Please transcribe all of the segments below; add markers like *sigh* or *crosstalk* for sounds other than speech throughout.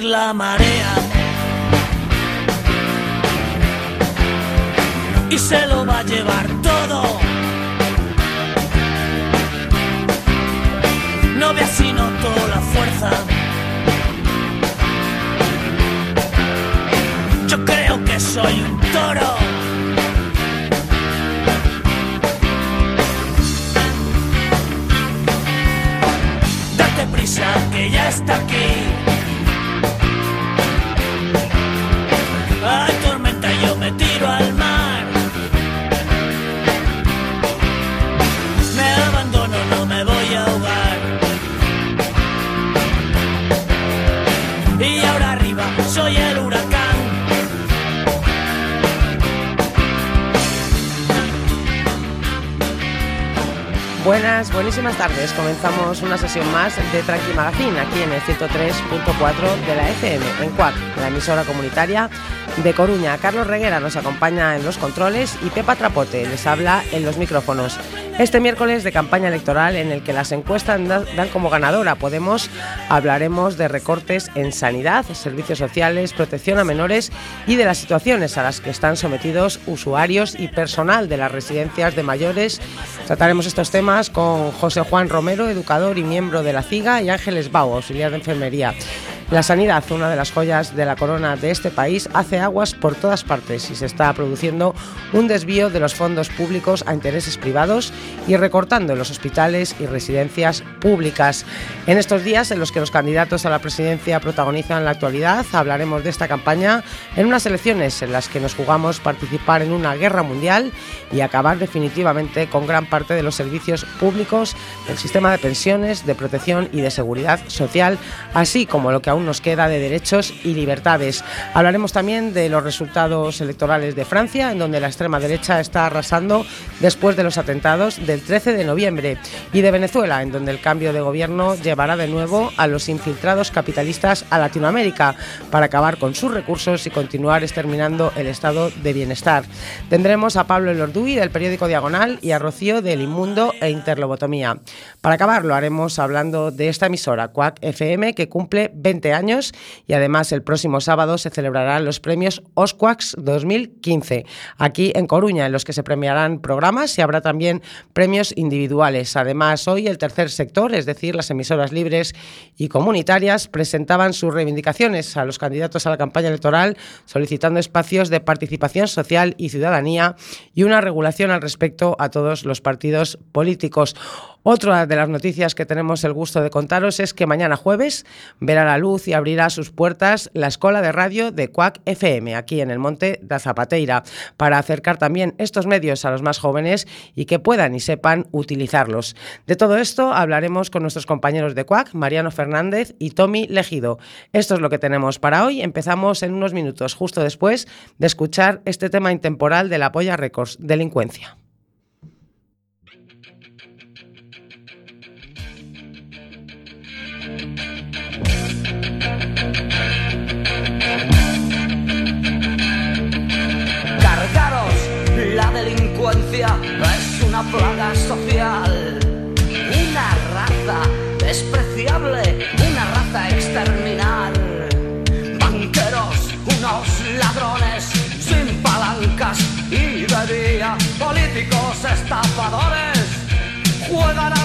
la marea. Y se lo va a llevar todo. No ve así noto la fuerza. Yo creo que soy un toro. Date prisa que ya está aquí. Soy el huracán. Buenas, buenísimas tardes. Comenzamos una sesión más de Tranqui Magazine aquí en el 103.4 de la FM, en CUAC, la emisora comunitaria de Coruña. Carlos Reguera nos acompaña en los controles y Pepa Trapote les habla en los micrófonos. Este miércoles de campaña electoral en el que las encuestas dan como ganadora Podemos, hablaremos de recortes en sanidad, servicios sociales, protección a menores y de las situaciones a las que están sometidos usuarios y personal de las residencias de mayores. Trataremos estos temas con José Juan Romero, educador y miembro de la CIGA, y Ángeles Bau, auxiliar de enfermería. La sanidad, una de las joyas de la corona de este país, hace aguas por todas partes y se está produciendo un desvío de los fondos públicos a intereses privados y recortando los hospitales y residencias públicas. En estos días en los que los candidatos a la presidencia protagonizan la actualidad, hablaremos de esta campaña en unas elecciones en las que nos jugamos participar en una guerra mundial y acabar definitivamente con gran parte de los servicios públicos del sistema de pensiones, de protección y de seguridad social, así como lo que aún nos queda de derechos y libertades. Hablaremos también de los resultados electorales de Francia, en donde la extrema derecha está arrasando después de los atentados del 13 de noviembre, y de Venezuela, en donde el cambio de gobierno llevará de nuevo a los infiltrados capitalistas a Latinoamérica para acabar con sus recursos y continuar exterminando el estado de bienestar. Tendremos a Pablo Elorduy del periódico Diagonal y a Rocío del Inmundo e Interlobotomía. Para acabar lo haremos hablando de esta emisora, CUAC FM, que cumple 20 años y además el próximo sábado se celebrarán los premios Osquax 2015 aquí en Coruña, en los que se premiarán programas y habrá también premios individuales. Además, hoy el tercer sector, es decir, las emisoras libres y comunitarias, presentaban sus reivindicaciones a los candidatos a la campaña electoral solicitando espacios de participación social y ciudadanía y una regulación al respecto a todos los partidos políticos. Otra de las noticias que tenemos el gusto de contaros es que mañana jueves verá la luz y abrirá sus puertas la Escuela de Radio de Cuac FM, aquí en el Monte da Zapateira, para acercar también estos medios a los más jóvenes y que puedan y sepan utilizarlos. De todo esto hablaremos con nuestros compañeros de Cuac, Mariano Fernández y Tommy Legido. Esto es lo que tenemos para hoy. Empezamos en unos minutos, justo después de escuchar este tema intemporal de la Polla Records, delincuencia. Cargaros, la delincuencia es una plaga social, una raza despreciable, una raza exterminar. Banqueros, unos ladrones sin palancas y de políticos estafadores juegan a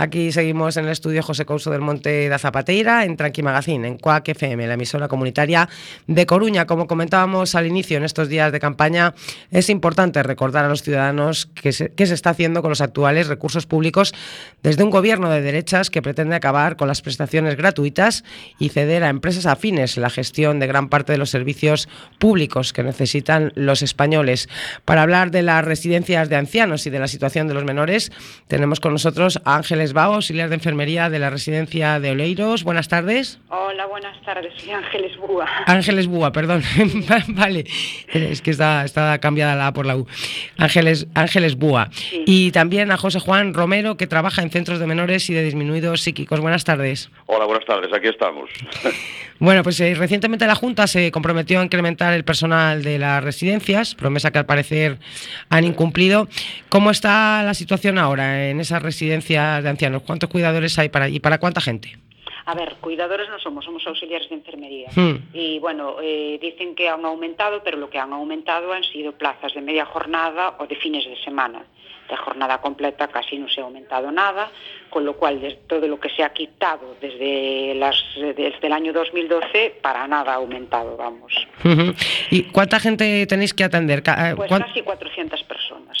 Aquí seguimos en el estudio José Couso del Monte da Zapateira, en Tranqui Magazine, en Cuac FM, la emisora comunitaria de Coruña. Como comentábamos al inicio, en estos días de campaña, es importante recordar a los ciudadanos qué se, qué se está haciendo con los actuales recursos públicos desde un gobierno de derechas que pretende acabar con las prestaciones gratuitas y ceder a empresas afines la gestión de gran parte de los servicios públicos que necesitan los españoles. Para hablar de las residencias de ancianos y de la situación de los menores, tenemos con nosotros a Ángeles Bao, auxiliar de enfermería de la residencia de Oleiros. Buenas tardes. Hola, buenas tardes. Soy Ángeles Búa. Ángeles Búa, perdón. *laughs* vale, es que está, está cambiada la A por la U. Ángeles, Ángeles Búa. Sí. Y también a José Juan Romero, que trabaja en centros de menores y de disminuidos psíquicos. Buenas tardes. Hola, buenas tardes, aquí estamos. *laughs* Bueno, pues eh, recientemente la Junta se comprometió a incrementar el personal de las residencias, promesa que al parecer han incumplido. ¿Cómo está la situación ahora en esas residencias de ancianos? ¿Cuántos cuidadores hay para y para cuánta gente? A ver, cuidadores no somos, somos auxiliares de enfermería. Hmm. Y bueno, eh, dicen que han aumentado, pero lo que han aumentado han sido plazas de media jornada o de fines de semana. De jornada completa casi no se ha aumentado nada, con lo cual de todo lo que se ha quitado desde, las, desde el año 2012 para nada ha aumentado, vamos. ¿Y cuánta gente tenéis que atender? Eh, Pues cuán- casi 400 personas.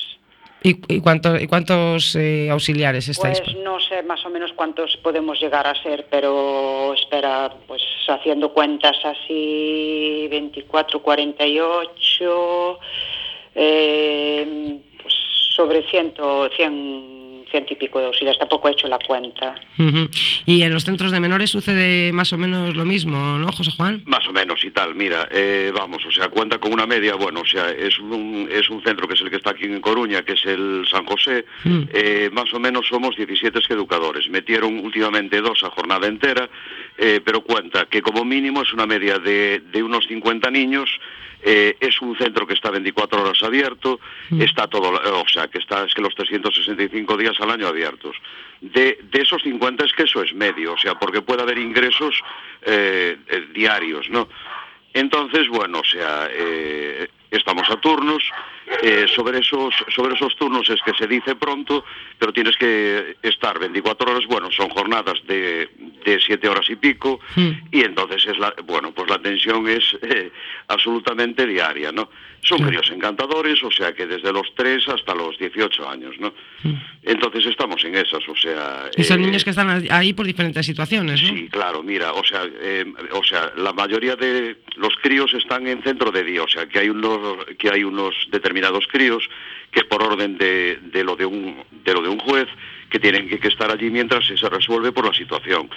¿Y, y cuánto- y cuántos eh, auxiliares estáis? Pues no sé más o menos cuántos podemos llegar a ser, pero espera, pues haciendo cuentas así, 24, 48, eh, pues sobre 100, 100, 100 y pico de auxiliares, tampoco he hecho la cuenta. Y en los centros de menores sucede más o menos lo mismo, ¿no, José Juan? Más o menos y tal, mira, eh, vamos, o sea, cuenta con una media, bueno, o sea, es un, es un centro que es el que está aquí en Coruña, que es el San José, Mm. eh, más o menos somos 17 educadores, metieron últimamente dos a jornada entera, eh, pero cuenta que como mínimo es una media de, de unos 50 niños, eh, es un centro que está 24 horas abierto, Mm. está todo, o sea, que está, es que los 365 días al año abiertos. De, de esos 50 es que eso es medio, o sea, porque puede haber ingresos eh, eh, diarios, ¿no? Entonces, bueno, o sea, estamos a turnos, eh, sobre, esos, sobre esos turnos es que se dice pronto, pero tienes que estar 24 horas, bueno, son jornadas de, de 7 horas y pico, Mm. y entonces es la, bueno, pues la tensión es eh, absolutamente diaria, ¿no? Son Claro. críos encantadores, o sea que desde los 3 hasta los 18 años, ¿no? Entonces estamos en esas, o sea... Y son eh, niños que están ahí por diferentes situaciones, ¿no? Sí, claro, mira, o sea, eh, o sea, la mayoría de los críos están en centro de día, o sea, que hay unos que hay unos determinados críos que por orden de, de lo de un de lo de un juez que tienen que, que estar allí mientras se resuelve por la situación.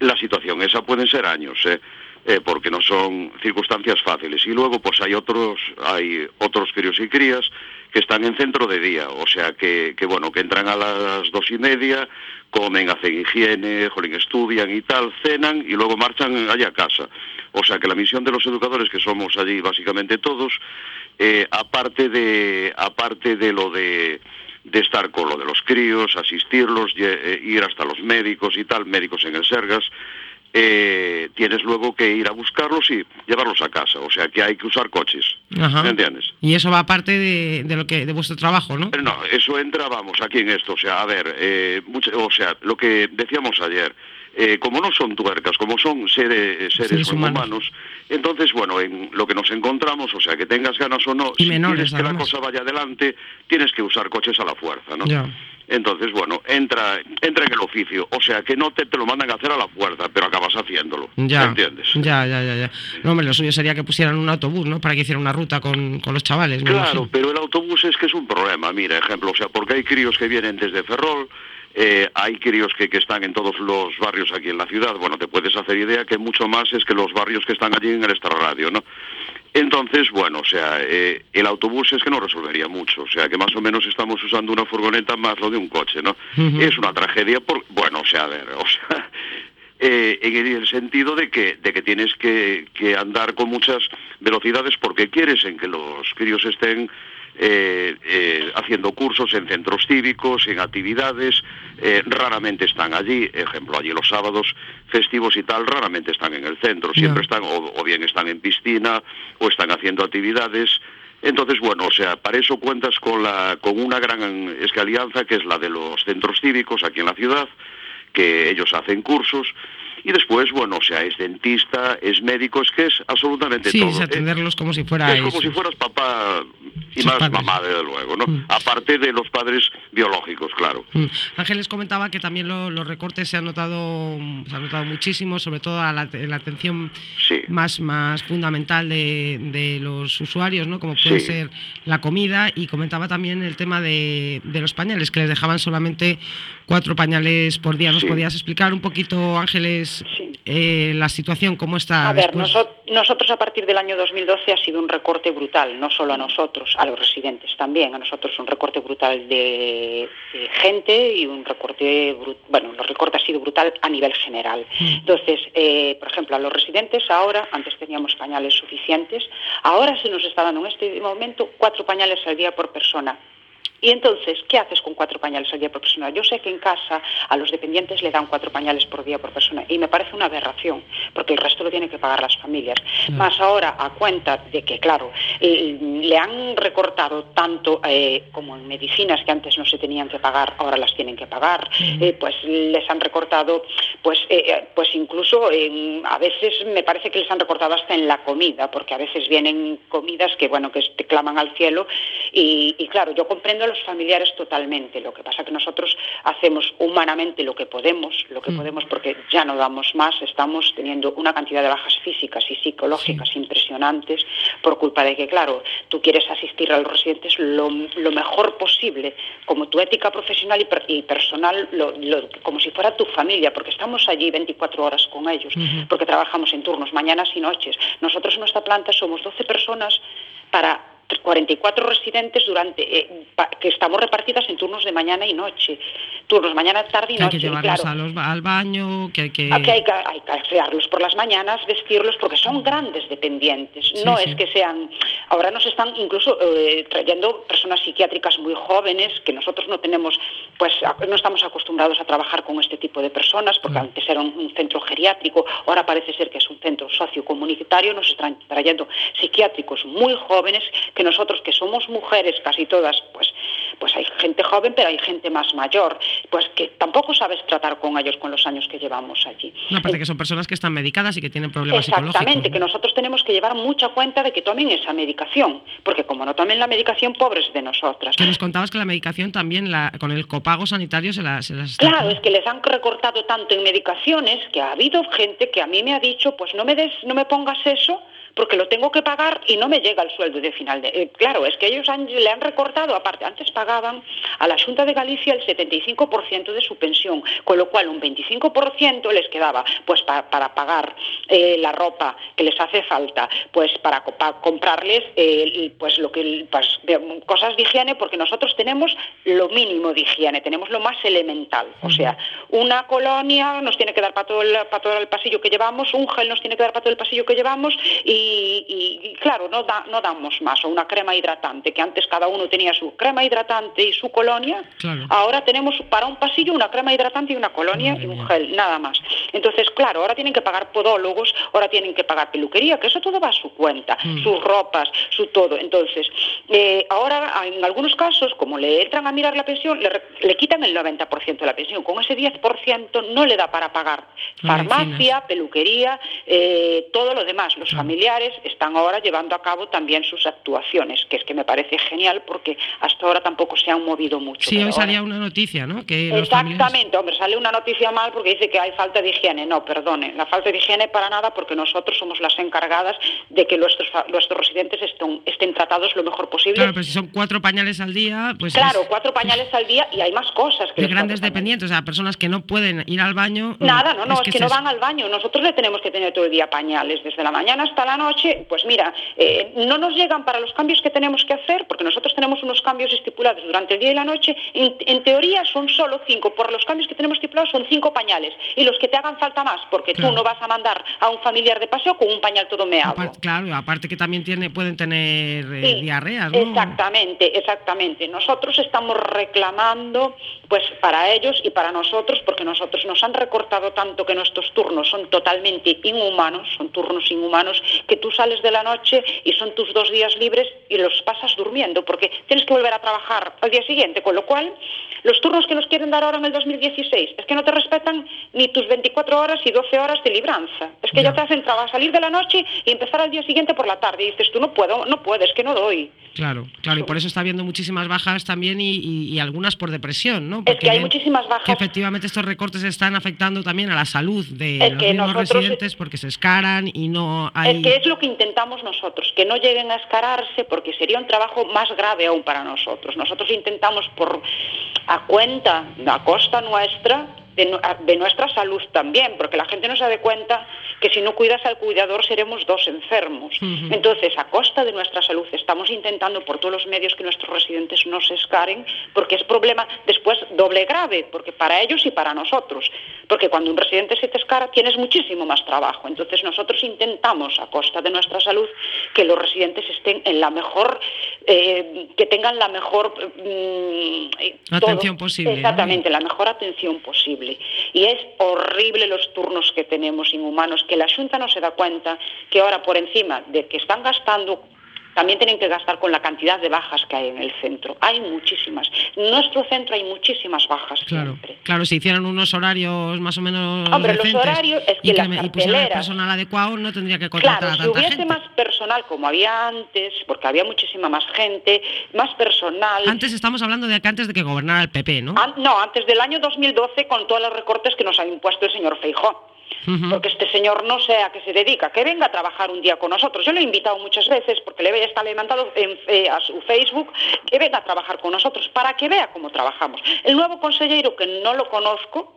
La situación esa pueden ser años, ¿eh? eh, porque no son circunstancias fáciles. Y luego, pues hay otros, hay otros críos y crías que están en centro de día, o sea que, que bueno, que entran a las dos y media, comen, hacen higiene, jolín, estudian y tal, cenan y luego marchan allá a casa. O sea que la misión de los educadores, que somos allí básicamente todos, eh, aparte de aparte de lo de de estar con lo de los críos, asistirlos, ye- eh, ir hasta los médicos y tal, médicos en el Sergas, eh, tienes luego que ir a buscarlos y llevarlos a casa. O sea que hay que usar coches. Ajá. ¿Me entiendes? Y eso va aparte de, de lo que de vuestro trabajo, ¿no? Pero no, eso entra, vamos, aquí en esto. O sea, a ver, eh, mucha- o sea, lo que decíamos ayer, eh, como no son tuercas, como son seres, seres, Seres humanos. humanos, entonces, bueno, en lo que nos encontramos, o sea, que tengas ganas o no, Y si menores, quieres que la cosa vaya adelante, tienes que usar coches a la fuerza, ¿no? Ya. Entonces, bueno, entra, entra en el oficio. O sea, que no te, te lo mandan a hacer a la fuerza, pero acabas haciéndolo. Ya, ¿Me entiendes? ya, ya, ya, ya. No, hombre, lo suyo sería que pusieran un autobús, ¿no? Para que hicieran una ruta con, con los chavales, Claro, imagino. pero el autobús es que es un problema, mira, ejemplo, o sea, porque hay críos que vienen desde Ferrol, eh, hay críos que, que están en todos los barrios aquí en la ciudad, bueno, te puedes hacer idea que mucho más es que los barrios que están allí en el extrarradio, ¿no? Entonces, bueno, o sea, eh, el autobús es que no resolvería mucho, o sea, que más o menos estamos usando una furgoneta más lo de un coche, ¿no? Es una tragedia, por, bueno, o sea, a ver, o sea, *laughs* eh, en el sentido de que, de que tienes que, que andar con muchas velocidades porque quieres en que los críos estén eh, eh, haciendo cursos en centros cívicos, en actividades, eh, raramente están allí, ejemplo, allí los sábados festivos y tal, raramente están en el centro, siempre están o, o bien están en piscina o están haciendo actividades. Entonces, bueno, o sea, para eso cuentas con, la, con una gran es que alianza que es la de los centros cívicos aquí en la ciudad, que ellos hacen cursos y después, bueno, o sea, es dentista, es médico, es que es absolutamente Sí, todo. es Eh, atenderlos como si fuera es como si fueras papá y Sus más padres. mamá, desde luego, ¿no? Mm. Aparte de los padres biológicos, claro. Mm. Ángeles comentaba que también lo- los recortes se han notado, se han notado muchísimo, sobre todo a la, en la atención Sí. Más, más fundamental de, de los usuarios, ¿no? como puede Sí. ser la comida, y comentaba también el tema de, de los pañales, que les dejaban solamente cuatro pañales por día. ¿Nos Sí. podías explicar un poquito, Ángeles, Sí. Eh, la situación, cómo está A ver, noso- nosotros a partir del año 2012 ha sido un recorte brutal, no solo a nosotros, a los residentes también, a nosotros un recorte brutal de, de gente y un recorte, bueno, el recorte ha sido brutal a nivel general. Entonces, eh, por ejemplo, a los residentes ahora, antes teníamos pañales suficientes, ahora se nos está dando en este momento cuatro pañales al día por persona. Y entonces, ¿qué haces con cuatro pañales al día por persona? Yo sé que en casa a los dependientes le dan cuatro pañales por día por persona y me parece una aberración, porque el resto lo tienen que pagar las familias. Más ahora, a cuenta de que, claro, eh, le han recortado tanto eh, como en medicinas que antes no se tenían que pagar, ahora las tienen que pagar, eh, pues les han recortado, pues, eh, pues incluso a veces me parece que les han recortado hasta en la comida, porque a veces vienen comidas que, bueno, que te claman al cielo y, y claro, yo comprendo los familiares totalmente. Lo que pasa que nosotros hacemos humanamente lo que podemos, lo que Mm. podemos porque ya no damos más, estamos teniendo una cantidad de bajas físicas y psicológicas impresionantes por culpa de que, claro, tú quieres asistir a los residentes lo, lo mejor posible, como tu ética profesional y, per- y personal, lo- lo- como si fuera tu familia, porque estamos allí 24 horas con ellos, porque trabajamos en turnos, mañanas y noches. Nosotros en nuestra planta somos 12 personas para 44 residentes durante eh, pa- que estamos repartidas en turnos de mañana y noche, turnos mañana, tarde y que hay noche. que llevarlos claro, a los ba- al baño, que hay que... Hay que, hay que por las mañanas, vestirlos, porque son grandes dependientes. Sí, no sí. es que sean. Ahora nos están incluso eh, trayendo personas psiquiátricas muy jóvenes que nosotros no tenemos, pues no estamos acostumbrados a trabajar con este tipo de personas, porque Mm. antes era un, un centro geriátrico, ahora parece ser que es un centro sociocomunitario. Nos están trayendo psiquiátricos muy jóvenes que nosotros, que somos mujeres casi todas, pues, pues hay gente joven, pero hay gente más mayor, pues que tampoco sabes tratar con ellos con los años que llevamos allí. No, aparte que son personas que están medicadas y que tienen problemas Exactamente, psicológicos. que nosotros tenemos que llevar mucha cuenta de que tomen esa medicación, porque como no tomen la medicación, pobres de nosotras. Que nos contabas que la medicación también, la, con el copago sanitario, se, la, se las está... Claro, es que les han recortado tanto en medicaciones que ha habido gente que a mí me ha dicho, pues no me des, no me pongas eso porque lo tengo que pagar y no me llega el sueldo de final de. eh, claro, es que ellos han- le han recortado, aparte, antes pagaban a la Junta de Galicia el 75% de su pensión, con lo cual un 25% les quedaba pues pa- para pagar eh, la ropa que les hace falta, pues para, co- pa- comprarles eh, pues lo que pues, de- cosas de higiene, porque nosotros tenemos lo mínimo de higiene, tenemos lo más elemental, o sea, una colonia nos tiene que dar para todo, el, para todo el pasillo que llevamos, un gel nos tiene que dar para todo el pasillo que llevamos y, y- y, claro, no, da- no damos más, o una crema hidratante, que antes cada uno tenía su crema hidratante y su colonia, Claro. ahora tenemos para un pasillo una crema hidratante y una colonia Madre y un mía. gel, nada más. Entonces, claro, ahora tienen que pagar podólogos, ahora tienen que pagar peluquería, que eso todo va a su cuenta, Mm. sus ropas, su todo. Entonces, eh, ahora en algunos casos, como le entran a mirar la pensión, le, quitan el 90% de la pensión. Con ese 10% no le da para pagar farmacia, peluquería, eh, todo lo demás. Los Claro. Están ahora llevando a cabo también sus actuaciones, que es que me parece genial porque hasta ahora tampoco se han movido mucho. Sí, hoy ahora- salía una noticia, ¿no? Que familiares- Exactamente, hombre, sale una noticia mal porque dice que hay falta de higiene. No, perdone, la falta de higiene para nada porque nosotros somos las encargadas de que nuestros, nuestros residentes estén, estén tratados lo mejor posible. Claro, pero si son cuatro pañales al día, pues Claro, es cuatro pañales al día y hay más cosas que de grandes dependientes, o sea, personas que no pueden ir al baño. Nada, no, no, es que, no se- van al baño. Nosotros le tenemos que tener todo el día pañales, desde la mañana hasta la noche. Pues mira, eh, no nos llegan para los cambios que tenemos que hacer, porque nosotros tenemos unos cambios estipulados durante el día y la noche, en, en teoría son solo cinco. Por los cambios que tenemos estipulados son cinco pañales. Y los que te hagan falta más, porque Claro. tú no vas a mandar a un familiar de paseo con un pañal todo meado. Claro, aparte que también tiene, pueden tener eh, Sí, diarreas, ¿no? Exactamente, exactamente. Nosotros estamos reclamando, pues para ellos y para nosotros, porque nosotros nos han recortado tanto que nuestros turnos son totalmente inhumanos, son turnos inhumanos, que tú sales de la noche y son tus dos días libres y los pasas durmiendo, porque tienes que volver a trabajar al día siguiente, con lo cual los turnos que nos quieren dar ahora en el 2016 es que no te respetan ni tus 24 horas y 12 horas de libranza. Es que ya, Ya. te hacen traba- salir de la noche y empezar al día siguiente por la tarde. Y dices, tú no puedo, no puedes, que no doy. Claro, claro, y por eso está habiendo muchísimas bajas también y, y- y algunas por depresión, ¿no? Es que hay muchísimas Que bajas. efectivamente estos recortes están afectando también a la salud de Es los que mismos nosotros- residentes porque se escaran y no hay... Es que es lo que intentamos nosotros, que no lleguen a escararse porque sería un trabajo más grave aún para nosotros. Nosotros intentamos por a cuenta, a costa nuestra, de, nuestra salud también, porque la gente no se da cuenta que si no cuidas al cuidador seremos dos enfermos. Entonces, a costa de nuestra salud, estamos intentando por todos los medios que nuestros residentes no se escaren, porque es problema después doble grave, porque para ellos y para nosotros. Porque cuando un residente se te escara, tienes muchísimo más trabajo. Entonces, nosotros intentamos, a costa de nuestra salud, que los residentes estén en la mejor, eh, que tengan la mejor mm, eh, Atención posible, ¿no? Exactamente, la mejor atención posible. Y es horrible los turnos que tenemos inhumanos, que la Junta no se da cuenta que ahora por encima de que están gastando, también tienen que gastar con la cantidad de bajas que hay en el centro. Hay muchísimas. En nuestro centro hay muchísimas bajas Claro, siempre. claro, si hicieran unos horarios más o menos Hombre, los horarios es y, que las me- y pusieran el personal adecuado, no tendría que contratar Claro, a si tanta hubiese gente. más personal como había antes, porque había muchísima más gente, más personal. Antes estamos hablando de que antes de que gobernara el PP, ¿no? An- no, antes del año 2012 con todos los recortes que nos ha impuesto el señor Feijó. Porque este señor no sé a qué se dedica, que venga a trabajar un día con nosotros. Yo lo he invitado muchas veces porque le está levantado eh, a su Facebook que venga a trabajar con nosotros para que vea cómo trabajamos. El nuevo consejero, que no lo conozco,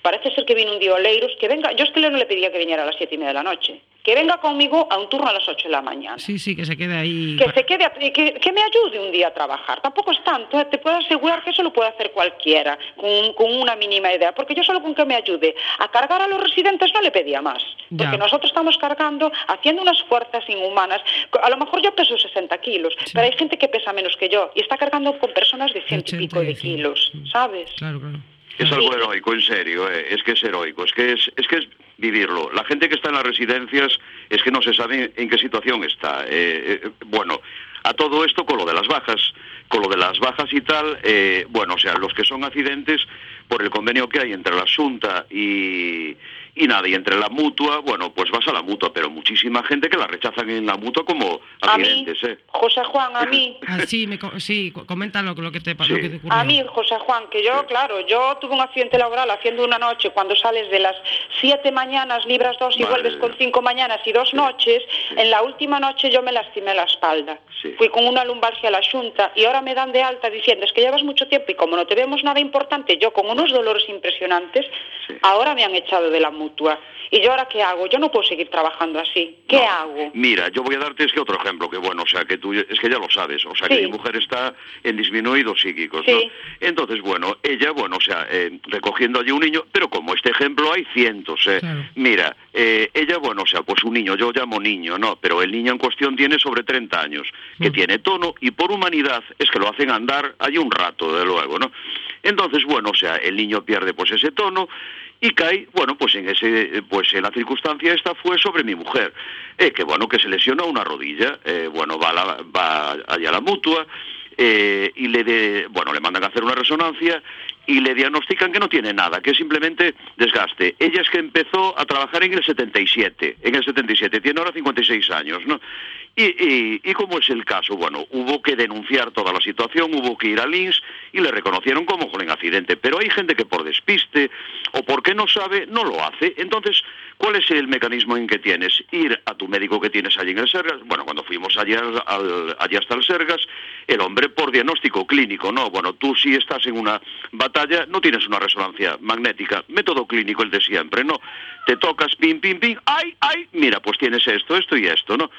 parece ser que vino un día Oleiros, que venga, yo es que no le pedía que viniera a las siete y media de la noche, que venga conmigo a un turno a las ocho de la mañana. Sí, sí, que se quede ahí. Que se quede, a- que, que me ayude un día a trabajar. Tampoco es tanto, ¿eh? te puedo asegurar que eso lo puede hacer cualquiera, con, con una mínima idea, porque yo solo con que me ayude a cargar a los residentes no le pedía más. Ya. Porque nosotros estamos cargando, haciendo unas fuerzas inhumanas. A lo mejor yo peso 60 kilos, pero hay gente que pesa menos que yo y está cargando con personas de ciento y 80 pico de kilos. ¿sabes? Claro, claro. Es algo heroico, en serio, eh, es que es heroico, es que es, es que es vivirlo. La gente que está en las residencias es que no se sabe en qué situación está. Eh, eh, bueno, a todo esto con lo de las bajas, con lo de las bajas y tal, eh, bueno, o sea, los que son accidentes por el convenio que hay entre la Junta y, y nada, y entre la mutua, bueno, pues vas a la mutua, pero muchísima gente que la rechazan en la mutua como A mí, accidentes, ¿eh? José Juan, a mí. *laughs* Ah, sí, me sí, co- comenta lo, que te, pa- Sí. lo que te ocurrió. A mí, José Juan, que yo, claro, yo tuve un accidente laboral haciendo una noche cuando sales de las siete mañanas, libras dos y Madre vuelves con cinco mañanas y dos noches. En la última noche yo me lastimé la espalda. Sí. Fui con una lumbalgia a la Junta y ahora me dan de alta diciendo es que llevas mucho tiempo y como no te vemos nada importante, yo con unos dolores impresionantes, Sí. ahora me han echado de la mutua. ¿Y yo ahora qué hago? Yo no puedo seguir trabajando así. ¿Qué No. hago? Mira, yo voy a darte es que otro ejemplo, que bueno, o sea, que tú, es que ya lo sabes, o sea, que mi mujer está en disminuidos psíquicos, Sí. ¿no? Entonces, bueno, ella, bueno, o sea, eh, recogiendo allí un niño, pero como este ejemplo hay cientos, ¿eh? Claro. Mira, eh, ella, bueno, o sea, pues un niño, yo llamo niño, ¿no? Pero el niño en cuestión tiene sobre 30 años, que Mm. tiene tono, y por humanidad es que lo hacen andar allí un rato, de luego, ¿no? Entonces, bueno, o sea, el niño pierde pues ese tono, y cae, bueno, pues en ese, pues en la circunstancia esta fue sobre mi mujer, eh, que bueno, que se lesionó una rodilla, eh, bueno, va, la- va allá a la mutua, eh, y le de, bueno, le mandan a hacer una resonancia y le diagnostican que no tiene nada, que simplemente desgaste. Ella es que empezó a trabajar en el 77, en el 77, tiene ahora 56 años, ¿no? Y, y, y como es el caso, bueno, hubo que denunciar toda la situación, hubo que ir al INS y le reconocieron como con accidente, pero hay gente que por despiste o porque no sabe, no lo hace. Entonces, ¿cuál es el mecanismo en que tienes? Ir a tu médico que tienes allí en el Sergas, bueno, cuando fuimos allí, al- al- allí hasta el Sergas, el hombre por diagnóstico clínico, no, bueno, tú si estás en una batalla no tienes una resonancia magnética, método clínico el de siempre, ¿no? Te tocas, pim, pim, pim, ay, ay, mira, pues tienes esto, esto y esto, ¿no?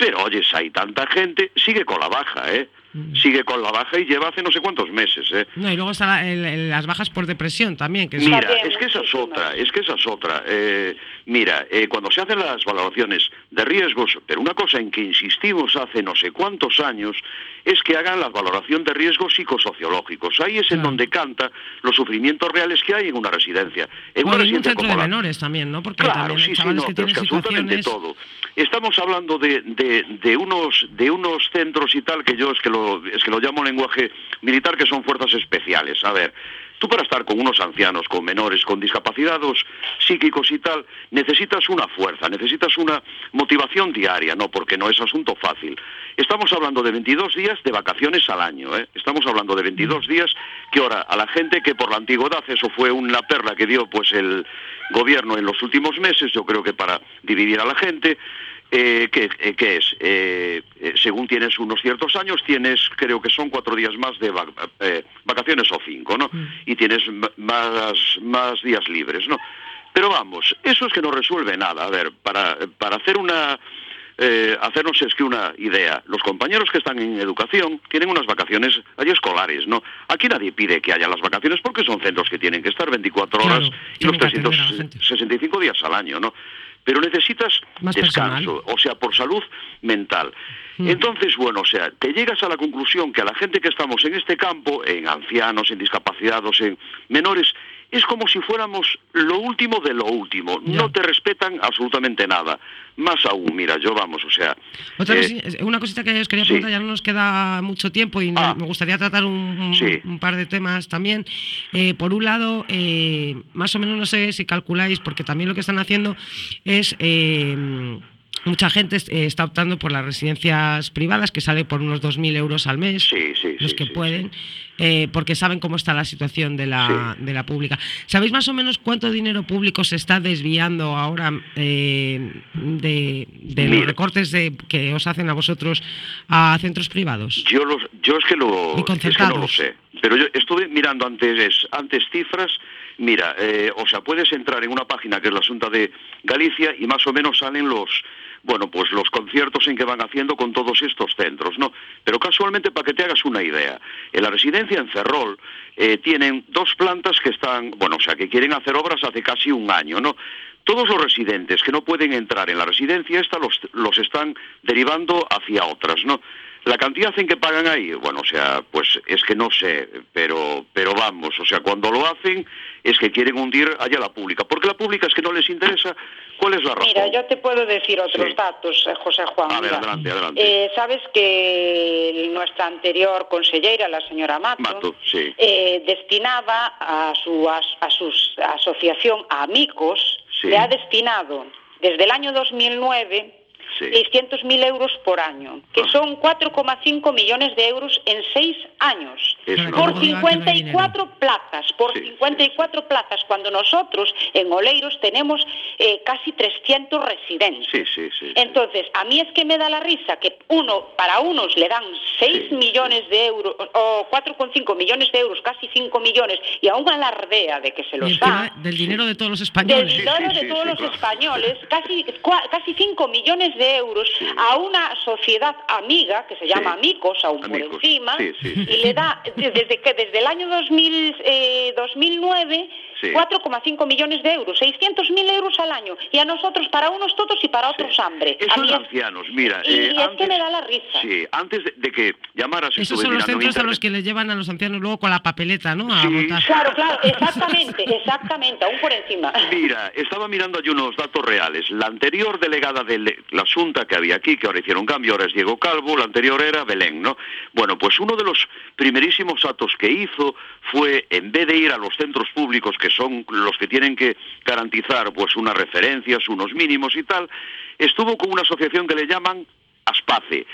Pero oyes, hay tanta gente, sigue con la baja, ¿eh? Sigue con la baja y lleva hace no sé cuántos meses. ¿eh? No, y luego están la- las bajas por depresión también. Que es- Mira, También, es que esa es otra, es que esa es otra. Eh, mira, eh, cuando se hacen las valoraciones de riesgos, pero una cosa en que insistimos hace no sé cuántos años es que hagan la valoración de riesgos psicosociológicos. Ahí es en donde canta los sufrimientos reales que hay en una residencia. En Bueno, una en un residencia centro de como la- menores también, ¿no? Porque Claro, también hay sí, sí, no, que pero es que absolutamente situaciones... todo. Estamos hablando de, de, de unos de unos centros y tal que yo es que lo es que lo llamo lenguaje militar que son fuerzas especiales. A ver, tú para estar con unos ancianos, con menores, con discapacitados psíquicos y tal, necesitas una fuerza, necesitas una motivación diaria, no, porque no es asunto fácil. Estamos hablando de 22 días de vacaciones al año, ¿eh? Estamos hablando de 22 días que ahora a la gente que por la antigüedad eso fue una perla que dio pues el gobierno en los últimos meses, yo creo que para dividir a la gente, eh, ¿qué, eh, qué es? Eh, eh, según tienes unos ciertos años, tienes, creo que son cuatro días más de vac- eh, vacaciones o cinco, ¿no? Y tienes más, más días libres, ¿no? Pero vamos, eso es que no resuelve nada. A ver, para, para hacer una... eh, hacernos es que una idea. Los compañeros que están en educación tienen unas vacaciones allí escolares, ¿no? Aquí nadie pide que haya las vacaciones porque son centros que tienen que estar 24 Claro, horas y los tienen que atender a la gente. 365 días al año, ¿no? Pero necesitas Más descanso, o sea, por salud mental. Entonces, bueno, o sea, te llegas a la conclusión que a la gente que estamos en este campo, en ancianos, en discapacitados, en menores, es como si fuéramos lo último de lo último. Ya. No te respetan absolutamente nada. Más aún, mira, yo vamos, o sea... Otra eh, una cosita que os quería sí. preguntar, ya no nos queda mucho tiempo y no- Ah. me gustaría tratar un, un- Sí. un par de temas también. Eh, por un lado, eh, más o menos no sé si calculáis, porque también lo que están haciendo es... Mucha gente eh, está optando por las residencias privadas, que sale por unos 2.000 euros al mes, Sí, sí, los sí, que pueden, eh, porque saben cómo está la situación de la, de la pública. ¿Sabéis más o menos cuánto dinero público se está desviando ahora eh, de, de los recortes de, que os hacen a vosotros a centros privados? Yo, los, yo es que lo es que no lo sé. Pero yo estuve mirando antes, antes cifras. Mira, eh, o sea, puedes entrar en una página que es la Asunta de Galicia y más o menos salen los, bueno, pues los conciertos en que van haciendo con todos estos centros, ¿no? Pero casualmente, para que te hagas una idea, en la residencia en Ferrol eh, tienen dos plantas que están, bueno, o sea, que quieren hacer obras hace casi un año, ¿no? Todos los residentes que no pueden entrar en la residencia esta los, los están derivando hacia otras, ¿no? La cantidad en que pagan ahí, bueno, o sea, pues es que no sé, pero, pero vamos, o sea, cuando lo hacen es que quieren hundir allá la pública, porque la pública es que no les interesa cuál es la razón. Mira, yo te puedo decir otros Sí. datos, eh, José Juan. A ver, adelante, adelante. Eh, Sabes que nuestra anterior consellera, la señora Mato, Mato, sí. eh, destinaba a su, a su asociación a amigos, Sí. le ha destinado desde el año 2009 Sí. 600.000 euros por año, que Ah. son 4,5 millones de euros en seis años. Es Claro, una Por no hay 54 plazas, por Sí, 54 plazas, cuando nosotros en Oleiros tenemos eh, casi 300 residentes. Sí, sí, sí. sí. Entonces, a mí es que me da la risa que uno, para unos le dan 6 Sí, millones de euros, o 4,5 millones de euros, casi 5 millones, y aún alardea de que se los da. del dinero de todos los Del españoles. Sí, dinero sí, de sí, todos sí, los claro. españoles, casi, cua- casi 5 millones de euros a una sociedad amiga que se llama Sí. Amigos, aún por encima, sí, sí, sí. y le da, desde, que, desde el año 2000, eh, 2009, Sí. 4,5 millones de euros, 600.000 euros al año, y a nosotros para unos todos y para otros hambre. Esos es- ancianos, mira. Y eh, es que antes, me da la risa. Sí, antes de, de que llamaras Esos son los centros a los que les llevan a los ancianos luego con la papeleta, ¿no? A Sí. votar. Claro, claro, exactamente, exactamente, aún por encima. Mira, estaba mirando allí unos datos reales. La anterior delegada de la Que había aquí, que ahora hicieron cambio, ahora es Diego Calvo, la anterior era Belén, ¿no? Bueno, pues uno de los primerísimos actos que hizo fue, en vez de ir a los centros públicos, que son los que tienen que garantizar pues unas referencias, unos mínimos y tal, estuvo con una asociación que le llaman Aspace.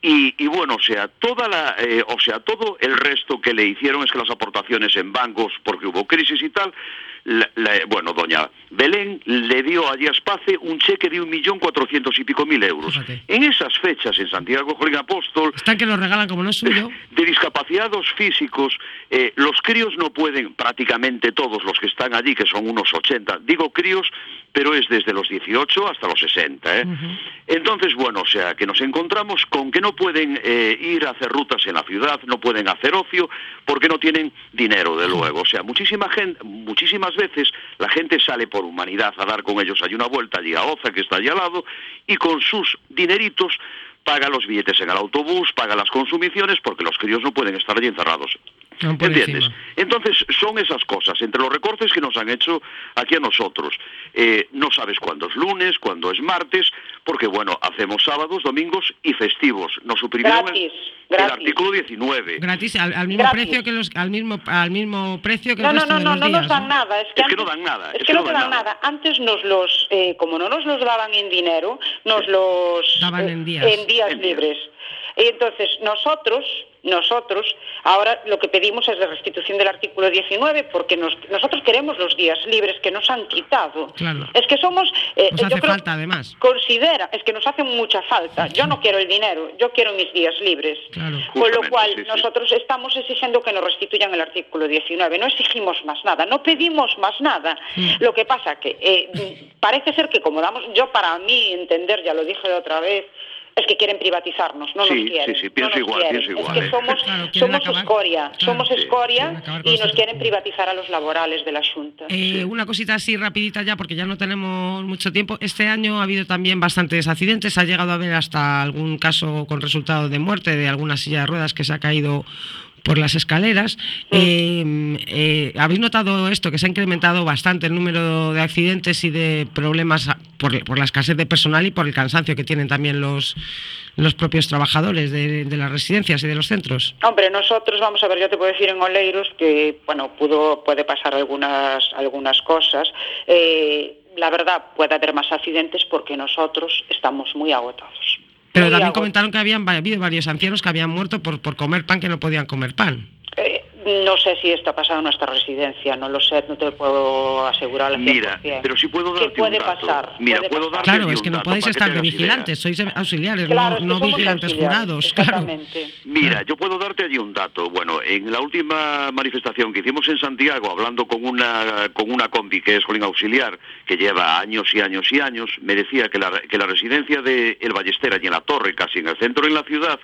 Y, y bueno, o sea, toda la, eh, o sea, todo el resto que le hicieron es que las aportaciones en bancos, porque hubo crisis y tal, la- la- bueno, doña Belén le dio a Espace un cheque de un millón cuatrocientos y pico mil euros. Fíjate. En esas fechas, en Santiago Jolín Apóstol, Están que lo regalan como no es suyo. de discapaciados físicos, eh, los críos no pueden, prácticamente todos los que están allí, que son unos 80, digo críos, pero es desde los 18 hasta los 60. ¿eh? Entonces, bueno, o sea, que nos encontramos con que no pueden eh, ir a hacer rutas en la ciudad, no pueden hacer ocio, porque no tienen dinero, de luego. O sea, muchísima gente, muchísimas veces la gente sale por humanidad a dar con ellos allí una vuelta, allí a Oza, que está allí al lado, y con sus dineritos paga los billetes en el autobús, paga las consumiciones, porque los críos no pueden estar allí encerrados. Van por ¿Entiendes? encima. Entonces, son esas cosas, entre los recortes que nos han hecho aquí a nosotros. Eh, no sabes cuándo es lunes, cuándo es martes, porque, bueno, hacemos sábados, domingos y festivos. Nos suprimieron el- Gratis, el, gratis. artículo 19. Gratis, al, al mismo Gratis. precio que los, al mismo, al mismo precio que No, el no, resto no, de no, los no días, nos dan ¿no? nada. Es que, Es que no antes- dan nada, Es que no te dan nada. Antes nos los, eh, como no nos los daban en dinero, nos los Daban eh, en días. en días En días. libres. Y entonces nosotros, nosotros, ahora lo que pedimos es la restitución del artículo 19 porque nos- nosotros queremos los días libres que nos han quitado. Claro. Es que somos, eh, Nos yo hace creo- falta, además. Considera, es que nos hace mucha falta. Yo no quiero el dinero, yo quiero mis días libres. Claro. Con lo cual, sí, sí. nosotros estamos exigiendo que nos restituyan el artículo 19. No exigimos más nada, no pedimos más nada. Lo que pasa que eh, parece ser que como damos, yo para mí entender, ya lo dije otra vez, es que quieren privatizarnos, no Sí, nos quieren. sí, sí, pienso igual, quieren. pienso igual, Es que somos, Claro, somos acabar- escoria, claro, somos sí, escoria y nos quieren privatizar a los laborales de la Junta. Eh, Una cosita así rapidita ya, porque ya no tenemos mucho tiempo. Este año ha habido también bastantes accidentes. Ha llegado a haber hasta algún caso con resultado de muerte de alguna silla de ruedas que se ha caído por las escaleras. Eh, eh, ¿Habéis notado esto, que se ha incrementado bastante el número de accidentes y de problemas por, por la escasez de personal y por el cansancio que tienen también los, los propios trabajadores de, de las residencias y de los centros? Hombre, nosotros, vamos a ver, yo te puedo decir en Oleiros que, bueno, pudo, puede pasar algunas, algunas cosas. Eh, la verdad, puede haber más accidentes porque nosotros estamos muy agotados. Pero también comentaron que habían habido varios ancianos que habían muerto por, por comer pan que no podían comer pan. No sé si esto ha pasado en nuestra residencia, no lo sé, no te puedo asegurar al 100%. Mira, pero sí puedo ¿Qué darte puede un dato. pasar? Mira, Puede puedo pasar. darte Claro, un es que no podéis estar de vigilantes, sois auxiliares, Claro, no, es que no somos vigilantes auxiliares, jurados. Claro. Exactamente. Mira, yo puedo darte allí un dato. Bueno, en la última manifestación que hicimos en Santiago, hablando con una con una combi que es Jolín Auxiliar, que lleva años y años y años, me decía que la, que la residencia de El Ballester, allí en la torre, casi en el centro, en la ciudad,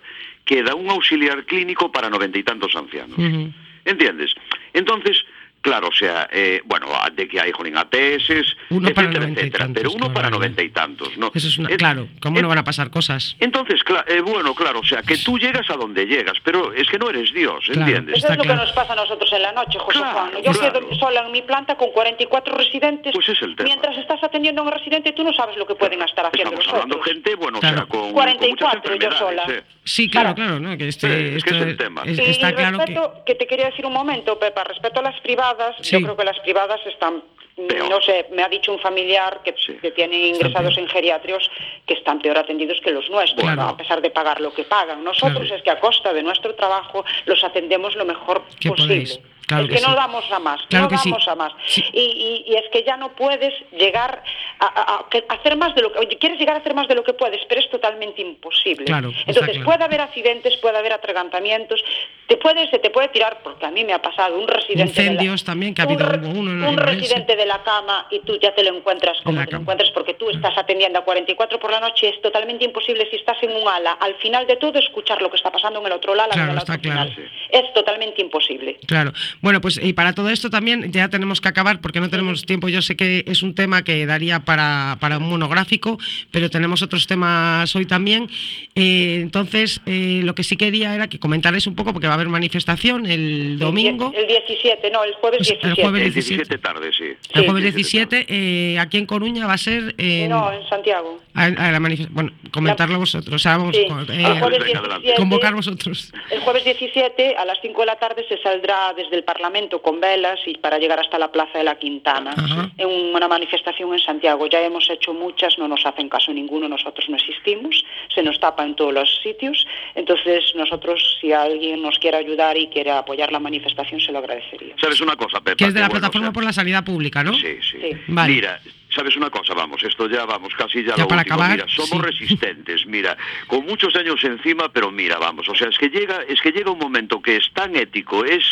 queda un auxiliar clínico para noventa y tantos ancianos. Ujú. ¿Entiendes? Entonces, claro, o sea, eh, bueno, de que hay, jolín, ATS, Uno para etcétera, noventa y etcétera, tantos, pero uno qué para noventa y tantos, ¿no? Eso es una, Eh, claro, ¿cómo eh, no van a pasar cosas? Entonces, cla- eh, bueno, claro, o sea, que tú llegas a donde llegas, pero es que no eres Dios, Claro. ¿entiendes? Eso es lo claro. que nos pasa a nosotros en la noche, José Claro, Juan. Yo claro. quedo sola en mi planta con 44 residentes. Pues es el tema. Mientras estás atendiendo a un residente, tú no sabes lo que pueden estar haciendo Estamos los hablando otros. gente, bueno, o Claro. sea, con, con 44 muchas yo sola. ¿eh? Sí, claro, Claro. claro, ¿no? Que este, Eh, es que esto es el tema. es- Y está claro que... respecto, que... te quería decir un momento, Pepa, respecto a las privadas, Sí. yo creo que las privadas están, Peor. no sé, me ha dicho un familiar que, Sí. que tiene ingresados en geriatrios que están peor atendidos que los nuestros, Claro. ¿no? a pesar de pagar lo que pagan. Nosotros Claro. es que a costa de nuestro trabajo los atendemos lo mejor posible. podéis. Claro es que que, no sí. damos a más, Claro no que sí. damos a más. Sí. Y, y- y es que ya no puedes llegar a, hacer más de lo que... quieres llegar a hacer más de lo que puedes, pero es totalmente imposible. Claro, Entonces claro. puede haber accidentes, puede haber atragantamientos, te puede, se te puede tirar, porque a mí me ha pasado un residente... de la- Incendios también, que ha un habido re- uno en- Un en Orense. residente de la cama y tú ya te lo encuentras como la te lo encuentras porque tú estás atendiendo a 44 por la noche, es totalmente imposible si estás en un ala, al final de todo escuchar lo que está pasando en el otro ala, Claro, está claro. final. Es totalmente imposible. Claro. Bueno, pues y para todo esto también ya tenemos que acabar porque no tenemos tiempo. Yo sé que es un tema que daría para, para un monográfico, pero tenemos otros temas hoy también. Eh, entonces, eh, lo que sí quería era que comentarais un poco, porque va a haber manifestación el domingo. El 17, no, el jueves Pues el 17. jueves El 17. 17 tarde, sí. El jueves 17 17, eh, aquí en Coruña va a ser. eh, No, en Santiago. a- a la Bueno, comentarlo vosotros. O sea, vamos, Sí. eh, el. 17, convocar vosotros. El jueves 17 a las 5 de la tarde se saldrá desde el Parlamento con velas y para llegar hasta la Plaza de la Quintana. Ajá. En una manifestación en Santiago. Ya hemos hecho muchas, no nos hacen caso ninguno, nosotros no existimos, se nos tapa en todos los sitios. Entonces, nosotros, si alguien nos quiere ayudar y quiere apoyar la manifestación, se lo agradecería. ¿Sabes una cosa, Pepa? Que es de la bueno, plataforma o sea, por la sanidad pública, ¿no? Sí, sí. Sí. Vale. Mira, ¿sabes una cosa? Vamos, esto ya vamos, casi ya, Ya lo para último. acabar, mira, somos sí. resistentes, mira, con muchos años encima, pero mira, vamos, o sea, es que llega, es que llega un momento que es tan ético, es,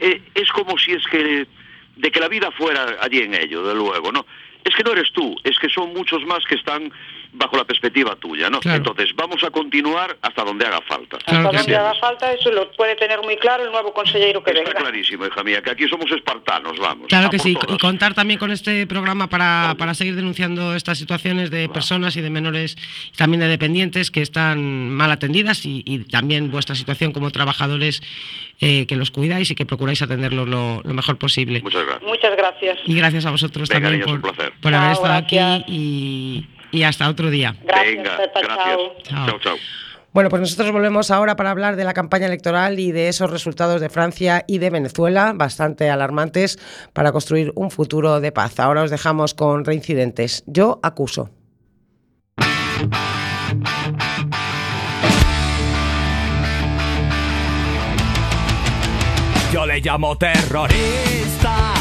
eh, es como si es que de que la vida fuera allí en ello, de luego, ¿no? Es que no eres tú, es que son muchos más que están bajo la perspectiva tuya, ¿no? Claro. Entonces, vamos a continuar hasta donde haga falta. Claro Hasta que donde sí. haga falta, eso lo puede tener muy claro el nuevo consejero que Está venga. clarísimo, hija mía, que aquí somos espartanos, vamos. Claro que sí, todas. y contar también con este programa para, para seguir denunciando estas situaciones de personas y de menores, también de dependientes que están mal atendidas y, y también vuestra situación como trabajadores eh, que los cuidáis y que procuráis atenderlos lo, lo mejor posible. Muchas gracias. Muchas gracias. Y gracias a vosotros Venga, también niños, por, por haber estado gracias. aquí y, y hasta otro día. Gracias, Venga, Pepa, gracias. chao. Chao. chao. chao. Bueno, pues nosotros volvemos ahora para hablar de la campaña electoral y de esos resultados de Francia y de Venezuela, bastante alarmantes, para construir un futuro de paz. Ahora os dejamos con reincidentes. Yo acuso. Yo le llamo terrorista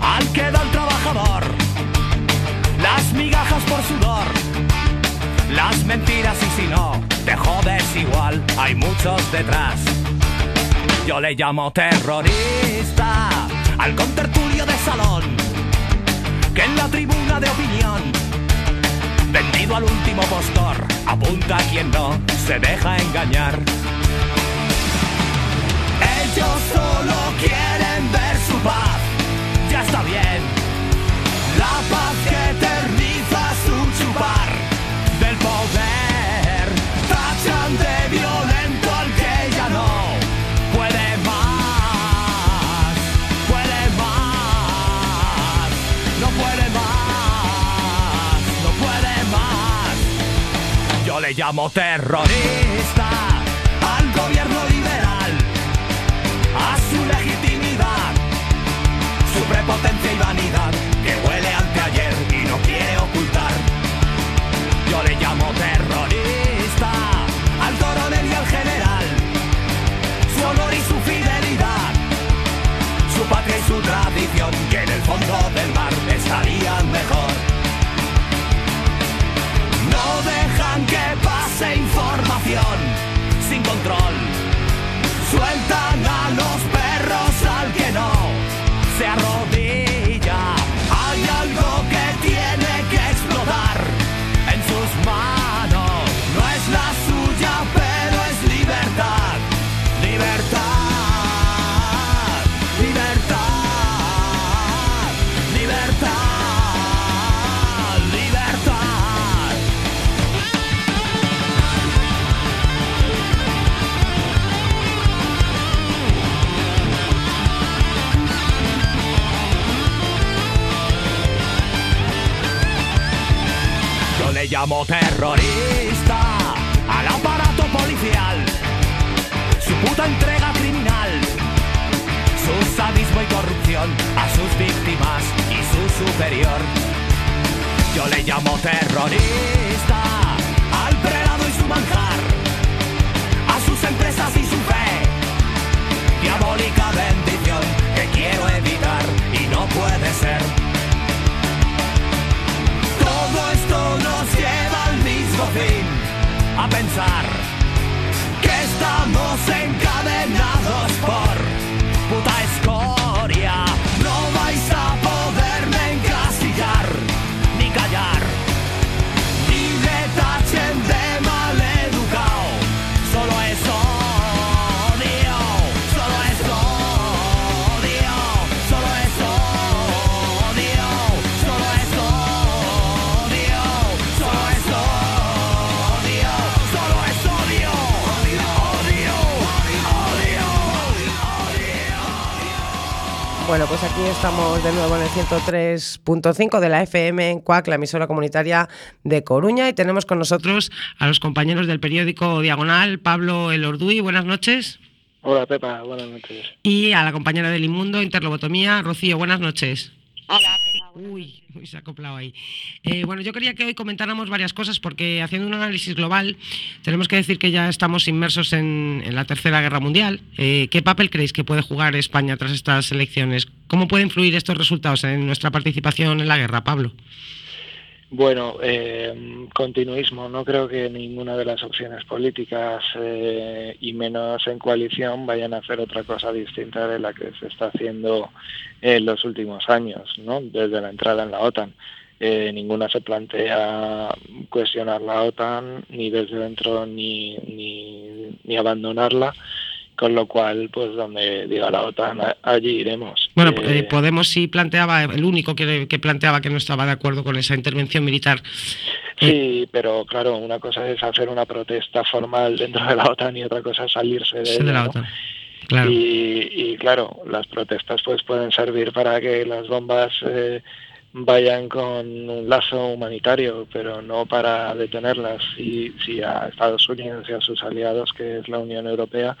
al que da el trabajador. Migajas por sudor, las mentiras y si no, te jodes igual, hay muchos detrás. Yo le llamo terrorista al contertulio de salón, que en la tribuna de opinión, vendido al último postor, apunta a quien no se deja engañar. Ellos solo quieren ver su paz, ya está bien. La paz que eterniza del poder. Tachan de violento al que ya no puede más, puede más, no puede más, no puede más. Yo le llamo terrorista al gobierno liberal a su legitimidad, su prepotencia y vanidad, llamo terrorista al aparato policial, su puta entrega criminal, su sadismo y corrupción a sus víctimas y su superior. Yo le llamo terrorista al prelado y su manjar, a sus empresas y su fe, diabólica bendición que quiero evitar y no puede ser. Esto nos lleva al mismo fin, a pensar que estamos encadenados por Bueno, pues aquí estamos de nuevo en el 103.5 de la FM en CUAC, la emisora comunitaria de Coruña, y tenemos con nosotros A los compañeros del periódico Diagonal, Pablo Elorduy, buenas noches. Hola Pepa, buenas noches. Y a la compañera del Inmundo, Interlobotomía, Rocío, buenas noches. Hola, Uy, se ha acoplado ahí. Eh, bueno, yo quería que hoy comentáramos varias cosas porque haciendo un análisis global tenemos que decir que ya estamos inmersos en, la Tercera Guerra Mundial. Eh, ¿Qué papel creéis que puede jugar España tras estas elecciones? ¿Cómo pueden influir estos resultados en nuestra participación en la guerra, Pablo? Bueno, eh, continuismo. No creo que ninguna de las opciones políticas, eh, y menos en coalición, vayan a hacer otra cosa distinta de la que se está haciendo en los últimos años, ¿no? desde la entrada en la OTAN. Eh, ninguna se plantea cuestionar la OTAN, ni desde dentro, ni, ni, ni abandonarla con lo cual, pues donde diga la OTAN, allí iremos. Bueno, Eh, eh, Podemos sí planteaba, el único que, que planteaba que no estaba de acuerdo con esa intervención militar. Sí, pero claro, una cosa es hacer una protesta formal dentro de la OTAN y otra cosa es salirse de, Sí, ella, de la ¿no? OTAN. Claro. Y, y, claro, las protestas pues pueden servir para que las bombas eh, vayan con un lazo humanitario, pero no para detenerlas. Y si a Estados Unidos y a sus aliados, que es la Unión Europea,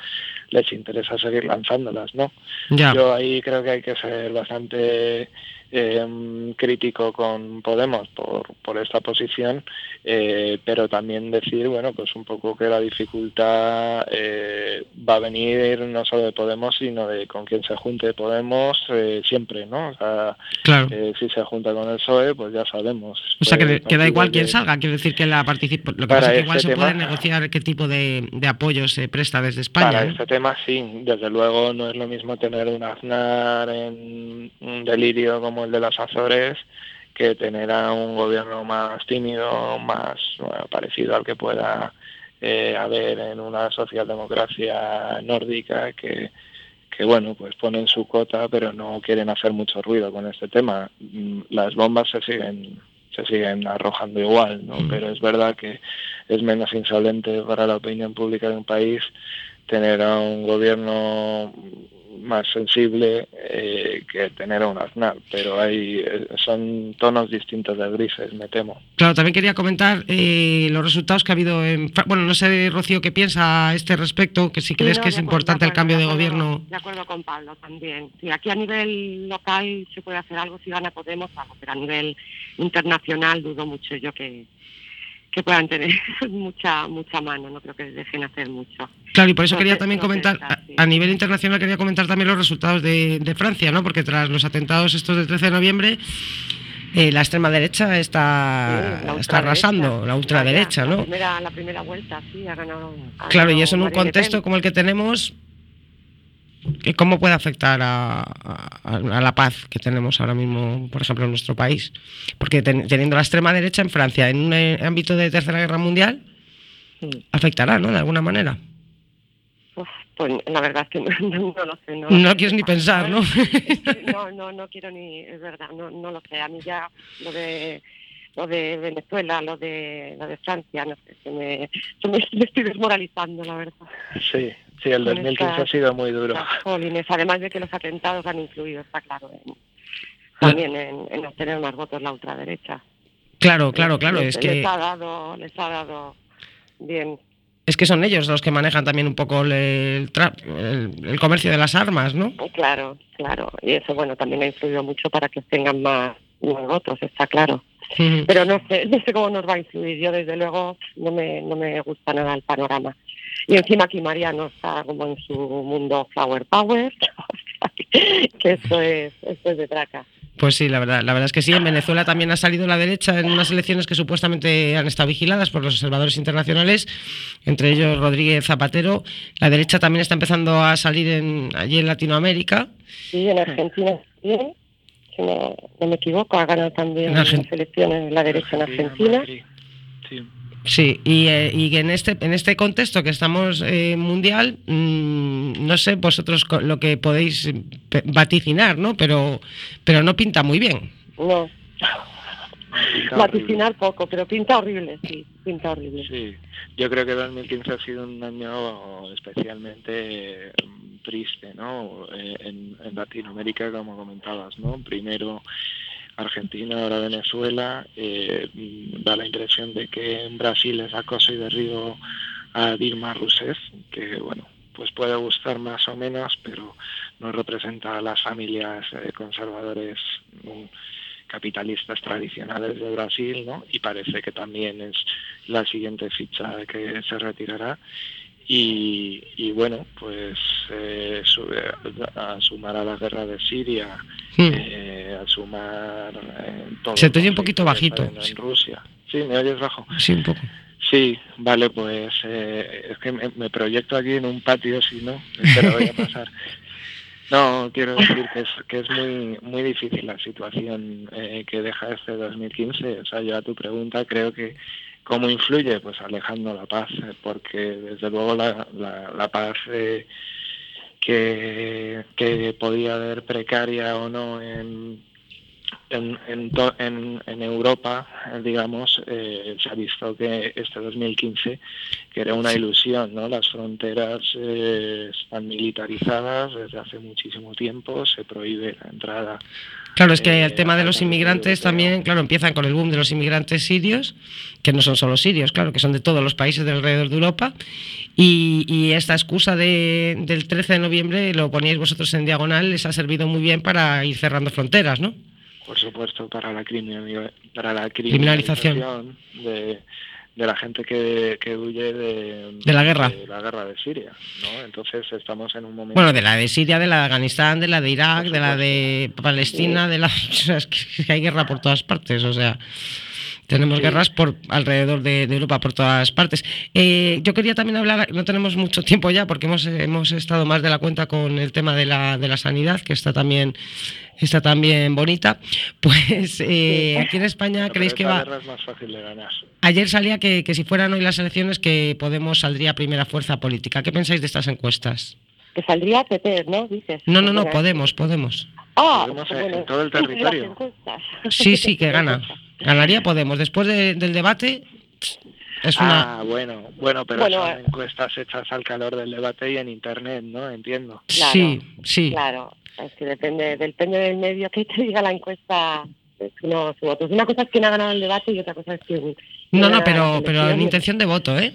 les interesa seguir lanzándolas, ¿no? Ya. Yo ahí creo que hay que ser bastante eh, crítico con Podemos por, por esta posición, eh, pero también decir, bueno, pues un poco que la dificultad eh, va a venir no solo de Podemos, sino de con quien se junte Podemos eh, siempre, ¿no? O sea, Claro. eh, si se junta con el PSOE, pues ya sabemos. O sea, que, Pues, que da igual quién salga, quiero decir que la participa. Lo que pasa es que igual este se puede tema- negociar qué tipo de, de apoyo se presta desde España. Para este tema sí, desde luego no es lo mismo tener un Aznar en un delirio como el de las Azores que tener a un gobierno más tímido, más bueno, parecido al que pueda eh, haber en una socialdemocracia nórdica que, que bueno, pues ponen su cota pero no quieren hacer mucho ruido con este tema. Mm, Las bombas se siguen se siguen arrojando igual, ¿no? Pero es verdad que es menos insolente para la opinión pública de un país tener a un gobierno más sensible eh, que tener a un Aznar, pero hay eh, son tonos distintos de grises, me temo. Claro, también quería comentar eh, los resultados que ha habido en. Bueno, no sé, Rocío, qué piensa a este respecto, que si crees no, que es acuerdo, importante el cambio de acuerdo, gobierno. De acuerdo con Pablo también. Sí, aquí a nivel local se puede hacer algo si gana Podemos, algo, pero a nivel internacional dudo mucho yo que, que puedan tener *laughs* mucha mucha mano. No creo que dejen hacer mucho. Claro, y por eso quería también comentar, a, a nivel internacional quería comentar también los resultados de, de Francia, ¿no? Porque tras los atentados estos del 13 de noviembre, eh, la extrema derecha está, Sí, la está arrasando, la ultraderecha, La ¿no? primera, la primera vuelta, sí, ha ganado. ha Claro, y eso en un contexto como el que tenemos, ¿qué- ¿cómo puede afectar a, a- a la paz que tenemos ahora mismo, por ejemplo, en nuestro país? Porque ten- teniendo la extrema derecha en Francia en un eh, ámbito de Tercera Guerra Mundial, afectará, ¿no? De alguna manera. Uf, pues la verdad es que no, *laughs* no- no lo sé. No, No lo sé. quieres ni pensar, ¿no? *laughs* *laughs* No, no, no quiero ni, es verdad, no, no lo sé. A mí ya lo de lo de Venezuela, lo de lo de Francia, no sé, se me, se me, me estoy desmoralizando, la verdad. Sí, sí, el Con 2015 esta- ha sido muy duro. *laughs* Jolines, además de que los atentados han influido, está claro, en- también en, en obtener más votos la ultraderecha. Claro, claro, claro. Les, Es que, les ha dado, les ha dado bien. es que son ellos los que manejan también un poco el, el tra- el- el comercio de las armas, ¿no? Claro, claro. Y eso, bueno, también ha influido mucho para que tengan más, más votos, está claro. Pero no sé, *laughs* no sé cómo nos va a influir. Yo, desde luego, no me, no me gusta nada el panorama. Y encima aquí Mariano está como en su mundo flower power, *laughs* que esto es, esto es de traca. Pues sí, la verdad, la verdad es que sí. En Venezuela también ha salido la derecha en unas elecciones que supuestamente han estado vigiladas por los observadores internacionales, entre ellos Rodríguez Zapatero. La derecha también está empezando a salir en, allí en Latinoamérica. Sí, en Argentina también, si no, no me equivoco, ha ganado también En las elecciones la derecha en Argentina. Sí, y, eh, y que en este, en este contexto que estamos eh, mundial, mm, no sé vosotros co- lo que podéis eh, pe- vaticinar, ¿no? Pero, pero no pinta muy bien. No, Pinta *laughs* vaticinar poco, pero pinta horrible, sí, pinta horrible. Sí, yo creo que 2015 ha sido un año especialmente eh, triste, ¿no? Eh, en, en Latinoamérica, como comentabas, ¿no? Primero Argentina, ahora Venezuela. eh, da la impresión de que en Brasil es acoso y derribo a Dilma Rousseff, que bueno, pues puede gustar más o menos, pero no representa a las familias eh, conservadores mm, capitalistas tradicionales de Brasil, ¿no? Y parece que también es la siguiente ficha que se retirará. Y, y bueno, pues eh, sube a, a sumar a la guerra de Siria, Hmm. eh, a sumar eh, todo Se te oye un poquito bajito. En Rusia. Sí, ¿me oyes bajo? Sí, un poco. Sí, vale, pues eh, es que me, me proyecto aquí en un patio, si no, pero voy a pasar. *laughs* No, quiero decir que es, que es muy muy difícil la situación eh, que deja este 2015. O sea, yo a tu pregunta creo que cómo influye, pues alejando la paz, eh, porque desde luego la, la, la paz eh, que, que podía haber precaria o no en, en, en, to- en, en Europa, eh, digamos, eh, se ha visto que este 2015, que era una ilusión, ¿no? Las fronteras eh, están militarizadas desde hace muchísimo tiempo, se prohíbe la entrada. Claro, es que el tema de los inmigrantes también, claro, empiezan con el boom de los inmigrantes sirios, que no son solo sirios, claro, que son de todos los países de alrededor de Europa. Y, y esta excusa de- del 13 de noviembre, lo poníais vosotros en diagonal, les ha servido muy bien para ir cerrando fronteras, ¿no? por supuesto, para la, criminali- para la Criminalización. criminalización de, de la gente que, que huye de, De la guerra. de la guerra de Siria, ¿no? Entonces estamos en un momento... Bueno, de la de Siria, de la de Afganistán, de la de Irak, de la de Palestina, de la... o *laughs* sea, es que hay guerra por todas partes, o sea... Tenemos Sí. guerras por alrededor de, de Europa, por todas partes. Eh, yo quería también hablar, no tenemos mucho tiempo ya, porque hemos, hemos estado más de la cuenta con el tema de la, de la sanidad, que está también, está también bonita. *laughs* Pues eh, aquí en España, ¿creéis que va...? guerra es más fácil de ganar. Ayer salía que, que si fueran hoy las elecciones, que Podemos saldría primera fuerza política. ¿Qué pensáis de estas encuestas? Que saldría PP, ¿no? Dices. No, no, no, Podemos, Podemos. Ah, en- bueno, en todo el territorio. Sí, sí, que *laughs* gana. Ganaría Podemos. Después de- del debate, es una... Ah, bueno, bueno, pero Bueno, son eh. encuestas hechas al calor del debate y en internet, ¿no? Entiendo. Claro, sí, sí. Claro, es que depende, depende del medio que te diga la encuesta. es uno su voto. Una cosa es quién ha ganado el debate y otra cosa es quién. No, no, pero, pero en intención de voto, ¿eh?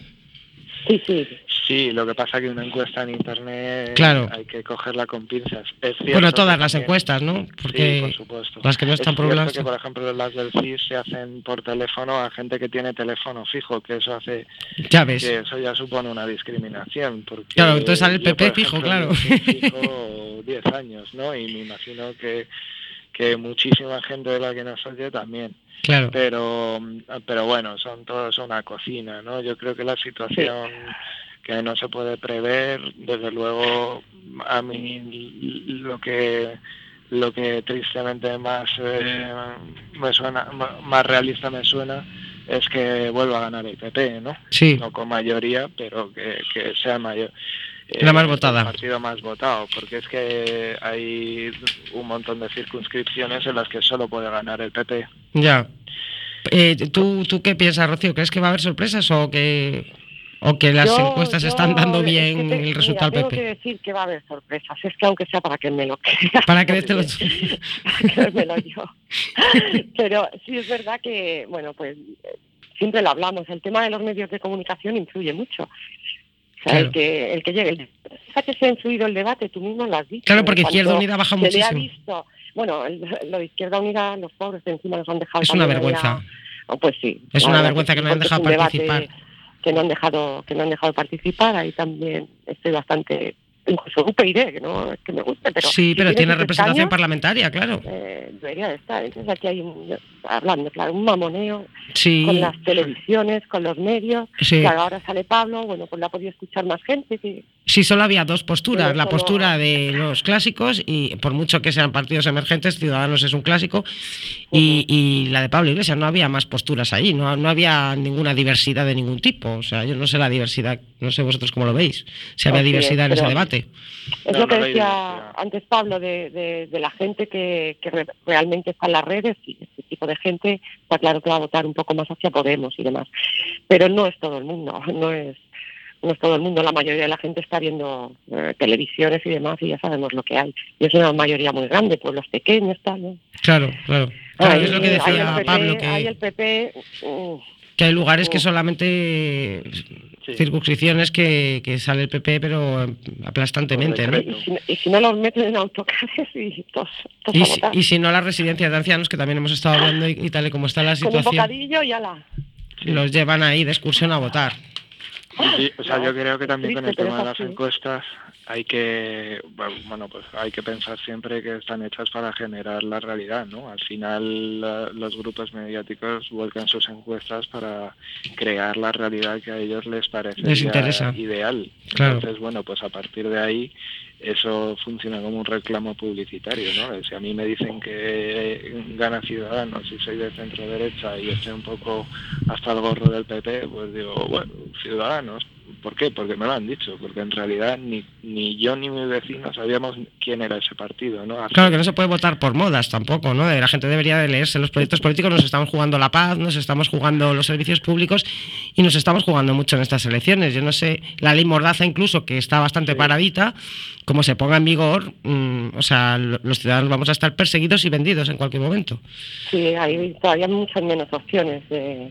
Sí, sí. Sí, lo que pasa que una encuesta en internet Claro. hay que cogerla con pinzas. Es cierto Bueno, que todas las también- encuestas, ¿no? Sí, Porque por supuesto. las que no Es están cierto pobladas... que, por ejemplo, las del CIS se hacen por teléfono a gente que tiene teléfono fijo, que eso hace Ya ves. que eso ya supone una discriminación. Porque Claro, entonces sale el yo, PP fijo, ejemplo, claro. llevo sin *laughs* fijo 10 años, ¿no? Y me imagino que, que muchísima gente de la que nos oye también. Claro. Pero, pero bueno, son todos una cocina, ¿no? Yo creo que la situación que no se puede prever, desde luego, a mí lo que lo que tristemente más eh, me suena más realista me suena es que vuelva a ganar el PP, ¿no? Sí. No con mayoría, pero que, que sea mayor. Eh, La más votada. El partido más votado, porque es que hay un montón de circunscripciones en las que solo puede ganar el PP. Ya. Eh, ¿tú, ¿Tú qué piensas, Rocío? ¿Crees que va a haber sorpresas o que, o que las Yo- encuestas yo- están dando es que bien te- el resultado mira, al Tengo que PP? decir que va a haber sorpresas. Es que aunque sea para que me lo crea. Para creértelo *laughs* tú. *laughs* para creérmelo yo. Pero sí es verdad que, bueno, pues eh, siempre lo hablamos. El tema de los medios de comunicación influye mucho. Claro. el, que, el que llegue. Fíjate si ha influido el debate, tú mismo lo has dicho. Claro, porque En Izquierda Unida baja se le ha muchísimo. visto. Bueno, el- lo de Izquierda Unida, los pobres de encima nos han dejado. Es una vergüenza. allá. Oh, pues sí. Es una vergüenza que no hayan porque es dejado participar. Que no han dejado, que no han dejado participar. Ahí también estoy bastante, incluso UPyD, que no es que me guste, pero sí, si pero tiene representación parlamentaria, claro. eh, debería de estar. Entonces aquí hay, un, hablando, claro, un mamoneo Sí, con las televisiones, con los medios. Sí. Claro, ahora sale Pablo, bueno, pues la ha podido escuchar más gente. Sí, sí, solo había dos posturas. Pero La solo- postura de los clásicos, y por mucho que sean partidos emergentes, Ciudadanos es un clásico, y, y la de Pablo Iglesias. No había más posturas ahí, no, no había ninguna diversidad de ningún tipo. O sea, yo no sé la diversidad, no sé vosotros cómo lo veis, si había diversidad en ese pero- Es No, lo que no hay decía antes Pablo de, de- de la gente que, que re- realmente está en las redes y este tipo de gente está claro que va a votar un poco más hacia Podemos y demás. Pero no es todo el mundo, *laughs* no es no es todo el mundo, la mayoría de la gente está viendo eh, televisiones y demás y ya sabemos lo que hay. Y es una mayoría muy grande, pueblos pequeños, tal. ¿no? Claro, claro. Claro, Ahí- es lo que ahí decía el PP, Pablo, ahí que, el PP, mm, que hay lugares que Oh. solamente Sí. circunscripciones que, que sale el PP, pero aplastantemente, ¿no? Correcto. Y si, y si no los meten en autocares y todos, todos Y, si- y si no, las residencias de ancianos, que también hemos estado hablando y, y tal y como está la Con un situación, bocadillo y ala. los llevan ahí de excursión a votar. Sí, o sea, yo creo que también con el Triste, tema de las así. encuestas hay que, bueno, pues hay que pensar siempre que están hechas para generar la realidad, ¿no? Al final la- los grupos mediáticos vuelcan sus encuestas para crear la realidad que a ellos les parece Les ideal. Claro. Entonces, bueno, pues a partir de ahí eso funciona como un reclamo publicitario, ¿no? Si a mí me dicen que gana Ciudadanos y soy de centro derecha y estoy un poco hasta el gorro del PP, pues digo, bueno, Ciudadanos. ¿Por qué? Porque me lo han dicho, porque en realidad ni, ni yo ni mi vecino sabíamos quién era ese partido, ¿no? Hace- Claro que no se puede votar por modas tampoco, ¿no? La gente debería de leerse los proyectos políticos, nos estamos jugando la paz, nos estamos jugando los servicios públicos y nos estamos jugando mucho en estas elecciones. Yo no sé, la ley Mordaza incluso, que está bastante Sí. paradita, como se ponga en vigor, mm, o sea, lo- los ciudadanos vamos a estar perseguidos y vendidos en cualquier momento. Sí, hay todavía muchas menos opciones de,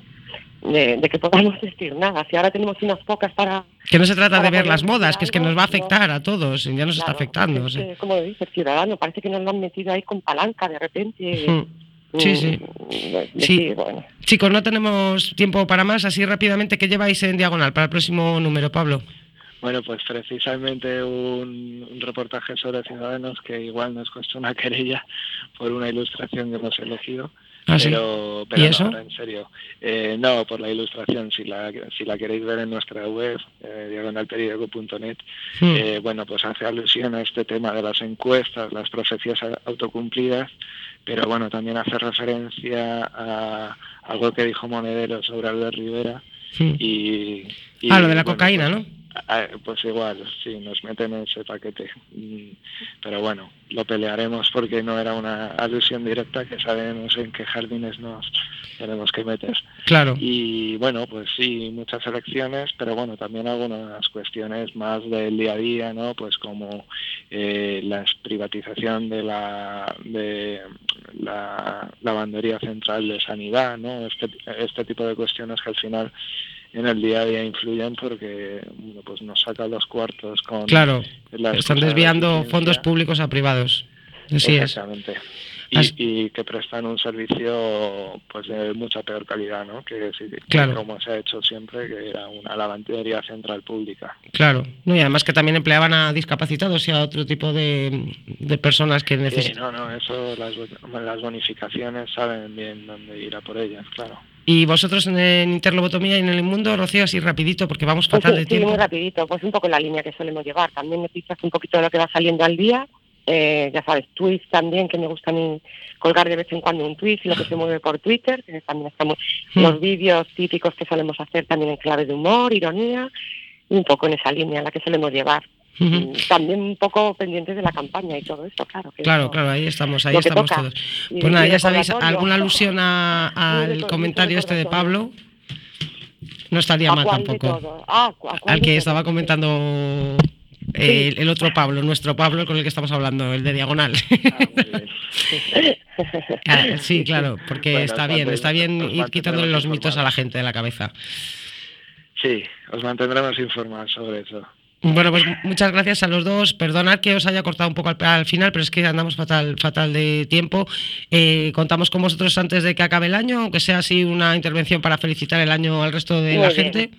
de, de que podamos *laughs* decir nada. Si ahora tenemos unas pocas para... Que no se trata de ver las modas, que es que nos va a no. afectar a todos, ya nos está afectando. o sea. como dice Ciudadano, parece que nos lo han metido ahí con palanca de repente. Mm. Sí, sí. Sí. bueno. Chicos, no tenemos tiempo para más, así rápidamente, ¿qué lleváis en diagonal para el próximo número, Pablo? Bueno, pues precisamente un, un reportaje sobre Ciudadanos que igual nos cuesta una querella por una ilustración que hemos elegido. ¿Ah, sí? pero, pero ¿Y no, ahora en serio. Eh, no, por la ilustración, si la, si la queréis ver en nuestra web, eh, diagonalperiódico.net, Mm. eh, bueno, pues hace alusión a este tema de las encuestas, las profecías autocumplidas, pero bueno, también hace referencia a algo que dijo Monedero sobre Albert Rivera Mm. y... y, Ah, lo de la bueno, cocaína, pues, ¿no? Ah, Pues igual, sí, nos meten en ese paquete. Mm, Pero bueno, lo pelearemos porque no era una alusión directa que sabemos en qué jardines nos tenemos que meter. Claro. Y bueno, pues sí, muchas elecciones, pero bueno, también algunas cuestiones más del día a día, ¿no? Pues como eh, la privatización de la de la lavandería central de sanidad, ¿no? Este, este tipo de cuestiones que al final en el día a día influyen porque bueno, pues nos sacan los cuartos con Claro, están desviando fondos públicos a privados. Así es. Exactamente. Y, Así- y que prestan un servicio pues de mucha peor calidad, ¿no? Que, sí, que Claro. como se ha hecho siempre, que era una lavandería central pública. Claro. No, y además que también empleaban a discapacitados y a otro tipo de, de personas que Sí, necesitan. no, no, eso, las bonificaciones saben bien dónde ir a por ellas, claro. Y vosotros en, en Interlobotomía y en el mundo, Rocío, así rapidito, porque vamos Pues fatal sí, de sí, tiempo. muy rapidito, pues un poco la línea que solemos llevar. También noticias un poquito de lo que va saliendo al día. Eh, ya sabes, tweets también, que me gusta a mí colgar de vez en cuando un tweet y lo que se mueve por Twitter, que también estamos Hmm. los vídeos típicos que solemos hacer también en clave de humor, ironía, y un poco en esa línea en la que solemos llevar. También un poco pendientes de la campaña y todo eso, claro. que Claro, eso- claro, ahí estamos, ahí estamos toca. todos. Y- Pues nada, *laughs* y ya sabéis, alguna alusión al comentario este de Pablo no estaría ¿A mal tampoco. Ah, ¿cu- a cuál Al que estaba comentando eh, el, el otro Pablo, nuestro Pablo con el que estamos hablando, el de Diagonal. Ah. Ah, sí, claro, porque Bueno, está bien, está bien ir quitándole los mitos a la gente de la cabeza. Sí, os mantendremos informados sobre eso. Bueno, pues muchas gracias a los dos. Perdonad que os haya cortado un poco al, al final, pero es que andamos fatal, fatal de tiempo. Eh, contamos con vosotros antes de que acabe el año, aunque sea así una intervención para felicitar el año al resto de Muy la bien. gente.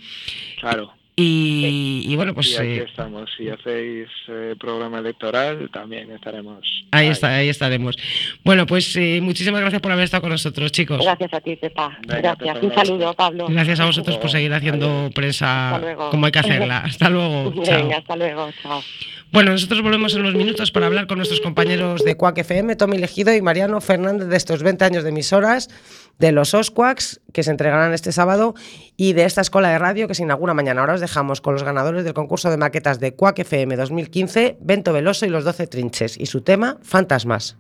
Claro. Y, y bueno, y pues aquí eh, estamos. Si hacéis eh, programa electoral, también estaremos. ahí, está, ahí estaremos. Bueno, pues eh, muchísimas gracias por haber estado con nosotros, chicos. Gracias a ti, Pepa. Gracias. Pepa, Un saludo, Pablo. Gracias a vosotros por seguir haciendo Adiós. prensa como hay que hacerla. *laughs* Hasta luego. Chao. Hasta luego. Chao. Bueno, nosotros volvemos en unos minutos para hablar con nuestros compañeros de Quack FM, Tommy Legido y Mariano Fernández de estos 20 años de emisoras, de los Osquaks, que se entregarán este sábado, y de esta escuela de radio que se inaugura mañana. Ahora os dejamos con los ganadores del concurso de maquetas de Quack FM 2015, Bento Veloso y los 12 Trinches, y su tema, Fantasmas.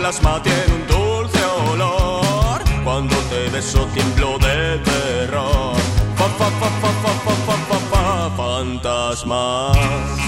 plasma tiene un dulce olor. Cuando te beso tiemblo de terror. Fa, fantasmas.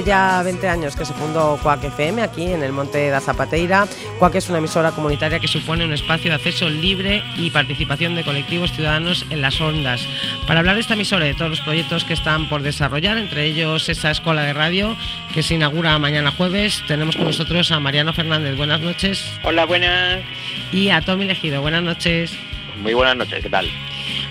Hace ya 20 años que se fundó Cuac FM aquí en el Monte da Zapateira. Cuac es una emisora comunitaria que supone un espacio de acceso libre y participación de colectivos ciudadanos en las ondas. Para hablar de esta emisora y de todos los proyectos que están por desarrollar, entre ellos esa escuela de radio que se inaugura mañana jueves, tenemos con nosotros a Mariano Fernández. Buenas noches. Hola, buenas. Y a Tommy Legido. Buenas noches. Muy buenas noches, ¿qué tal?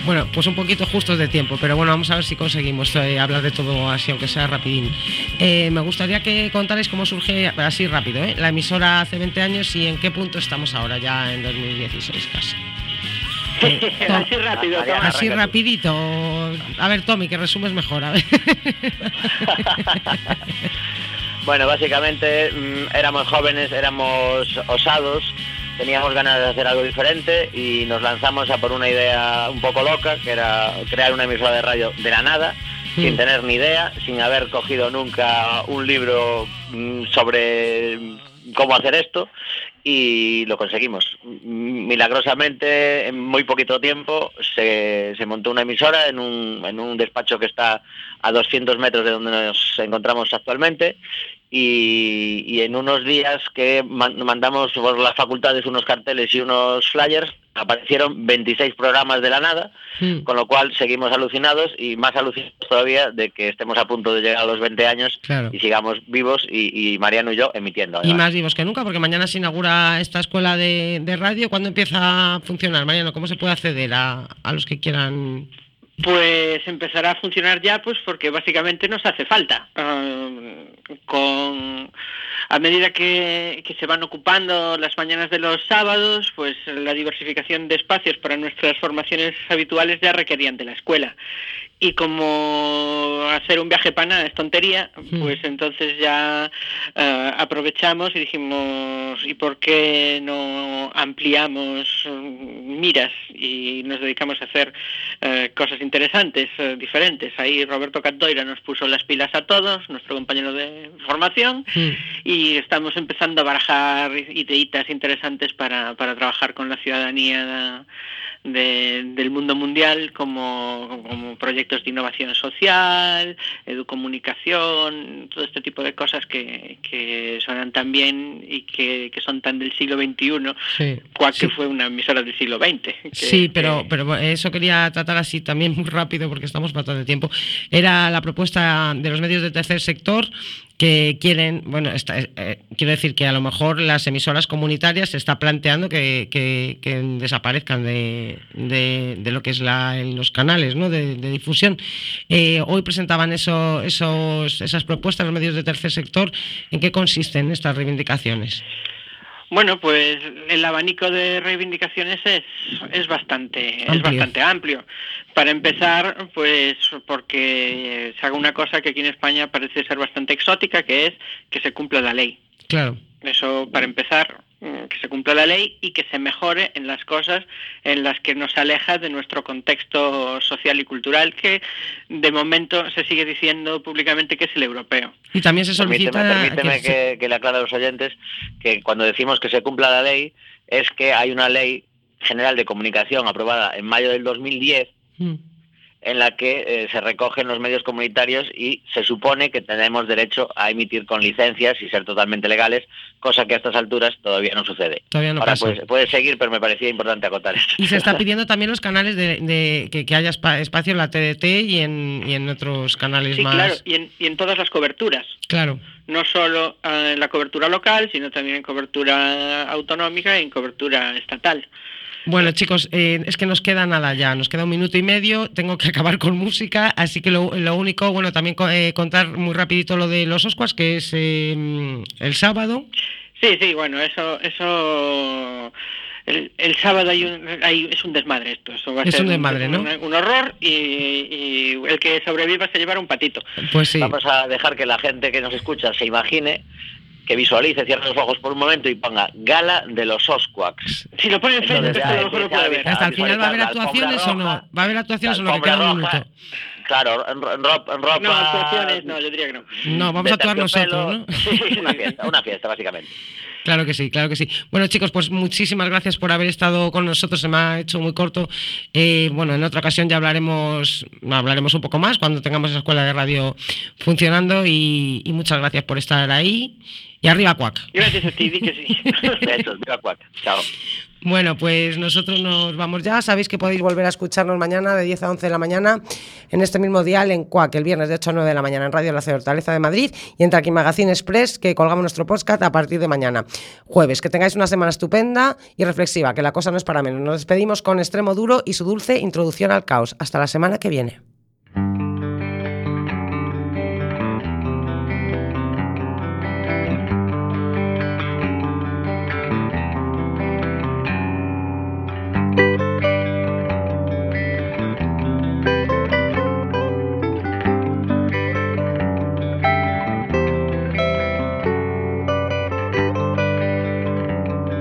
Bueno, pues un poquito justos de tiempo, pero bueno, vamos a ver si conseguimos eh, hablar de todo así, aunque sea rapidín. Eh, me gustaría que contarais cómo surge, así rápido, ¿eh? la emisora hace 20 años y en qué punto estamos ahora, ya en 2016 casi. Eh, *laughs* *laughs* Así rápido. Así rapidito. A ver, Tommy, que resumes mejor. A ver. *laughs* Bueno, básicamente mm, éramos jóvenes, éramos osados, teníamos ganas de hacer algo diferente y nos lanzamos a por una idea un poco loca, que era crear una emisora de radio de la nada, Mm. sin tener ni idea, sin haber cogido nunca un libro mm, sobre cómo hacer esto y lo conseguimos. Milagrosamente, en muy poquito tiempo, se, se montó una emisora en un, en un despacho que está a 200 metros de donde nos encontramos actualmente y, y en unos días que man- mandamos por las facultades unos carteles y unos flyers, aparecieron 26 programas de la nada, Mm. con lo cual seguimos alucinados y más alucinados todavía de que estemos a punto de llegar a los 20 años Claro. y sigamos vivos y, y Mariano y yo emitiendo. Y más vivos que nunca, porque mañana se inaugura esta escuela de, de radio. ¿Cuándo empieza a funcionar, Mariano? ¿Cómo se puede acceder a, a los que quieran? Pues empezará a funcionar ya, pues porque básicamente nos hace falta. Ah, con a medida que, se van ocupando las mañanas de los sábados, pues la diversificación de espacios para nuestras formaciones habituales ya requerían de la escuela. Y como hacer un viaje pana es tontería, pues entonces ya eh, aprovechamos y dijimos, ¿y por qué no ampliamos mm, miras y nos dedicamos a hacer eh, cosas interesantes, eh, diferentes? Ahí Roberto Catdoira nos puso las pilas a todos, nuestro compañero de formación, y estamos empezando a barajar ideitas interesantes para, para trabajar con la ciudadanía de- del mundo mundial como, como proyectos de innovación social, educomunicación, todo este tipo de cosas que, que suenan tan bien y que, que son tan del siglo XXI, Sí. cual Sí. que fue una emisora del siglo XX. que- Sí, pero, pero eso quería tratar así también muy rápido porque estamos fatal de tiempo. Era la propuesta de los medios del tercer sector que quieren, bueno, está- eh, quiero decir que a lo mejor las emisoras comunitarias se está planteando que, que- que desaparezcan de, de- de lo que es la, los canales ¿no? de, de difusión. Eh, hoy presentaban eso, esos, esas propuestas los medios del tercer sector. ¿En qué consisten estas reivindicaciones? Bueno, pues el abanico de reivindicaciones es, es bastante es Amplio. bastante amplio. Para empezar, pues porque se haga una cosa que aquí en España parece ser bastante exótica, que es que se cumpla la ley. Claro. Eso para empezar, que se cumpla la ley y que se mejore en las cosas en las que nos aleja de nuestro contexto social y cultural, que de momento se sigue diciendo públicamente que es el europeo. Y también se solicita Permíteme, permíteme que le aclare a los oyentes que cuando decimos que se cumpla la ley es que hay una ley general de comunicación aprobada en mayo del 2010 Mm. En la que eh, se recogen los medios comunitarios y se supone que tenemos derecho a emitir con licencias y ser totalmente legales, cosa que a estas alturas todavía no sucede. Todavía no Ahora pasa. pues, puede seguir, pero me parecía importante acotar esto. Y se está *laughs* pidiendo también los canales de, de- que, que haya espa- espacio en la TDT y en, y en otros canales Sí, más. claro, y en, y en todas las coberturas. Claro. No solo eh, en la cobertura local, sino también en cobertura autonómica y en cobertura estatal. Bueno, chicos, eh, es que nos queda nada ya, nos queda un minuto y medio, tengo que *laughs* acabar con música, así que lo, lo único, bueno, también eh, contar muy rapidito lo de los Oscuas, que es eh, el sábado. Sí, sí, bueno, eso, eso, el, el sábado hay un, hay- es un desmadre esto, eso va a Es ser un desmadre, un, ¿no? un- un horror y, y el que sobreviva se llevará un patito. Pues sí. Vamos a dejar que la gente que nos escucha se imagine, que visualice, cierre los ojos por un momento y ponga Gala de los Osquaks. Si lo pone en Facebook, a lo mejor lo puede ver. Hasta el final va a haber actuaciones o no, va a haber actuaciones o no, que queda un minuto. roja. Claro, en, ro- en ro- en ropa... No, actuaciones no, yo diría que no. No, vamos a actuar nosotros, ¿no? Sí, una fiesta, una fiesta, básicamente. Claro que sí, claro que sí. Bueno, chicos, pues muchísimas gracias por haber estado con nosotros. Se me ha hecho muy corto. Eh, bueno, en otra ocasión ya hablaremos, hablaremos un poco más cuando tengamos esa escuela de radio funcionando. Y, y muchas gracias por estar ahí. Y arriba, Cuac. Gracias a ti, di que sí. *laughs* Besos, viva Cuac. Chao. Bueno, pues nosotros nos vamos ya. Sabéis que podéis volver a escucharnos mañana de 10 a 11 de la mañana en este mismo dial en CUAC, el viernes de 8 a 9 de la mañana en Radio La Hortaleza de Madrid y en Traqui Magazine Express, que colgamos nuestro podcast a partir de mañana, jueves. Que tengáis una semana estupenda y reflexiva, que la cosa no es para menos. Nos despedimos con Extremo Duro y su dulce introducción al caos. Hasta la semana que viene.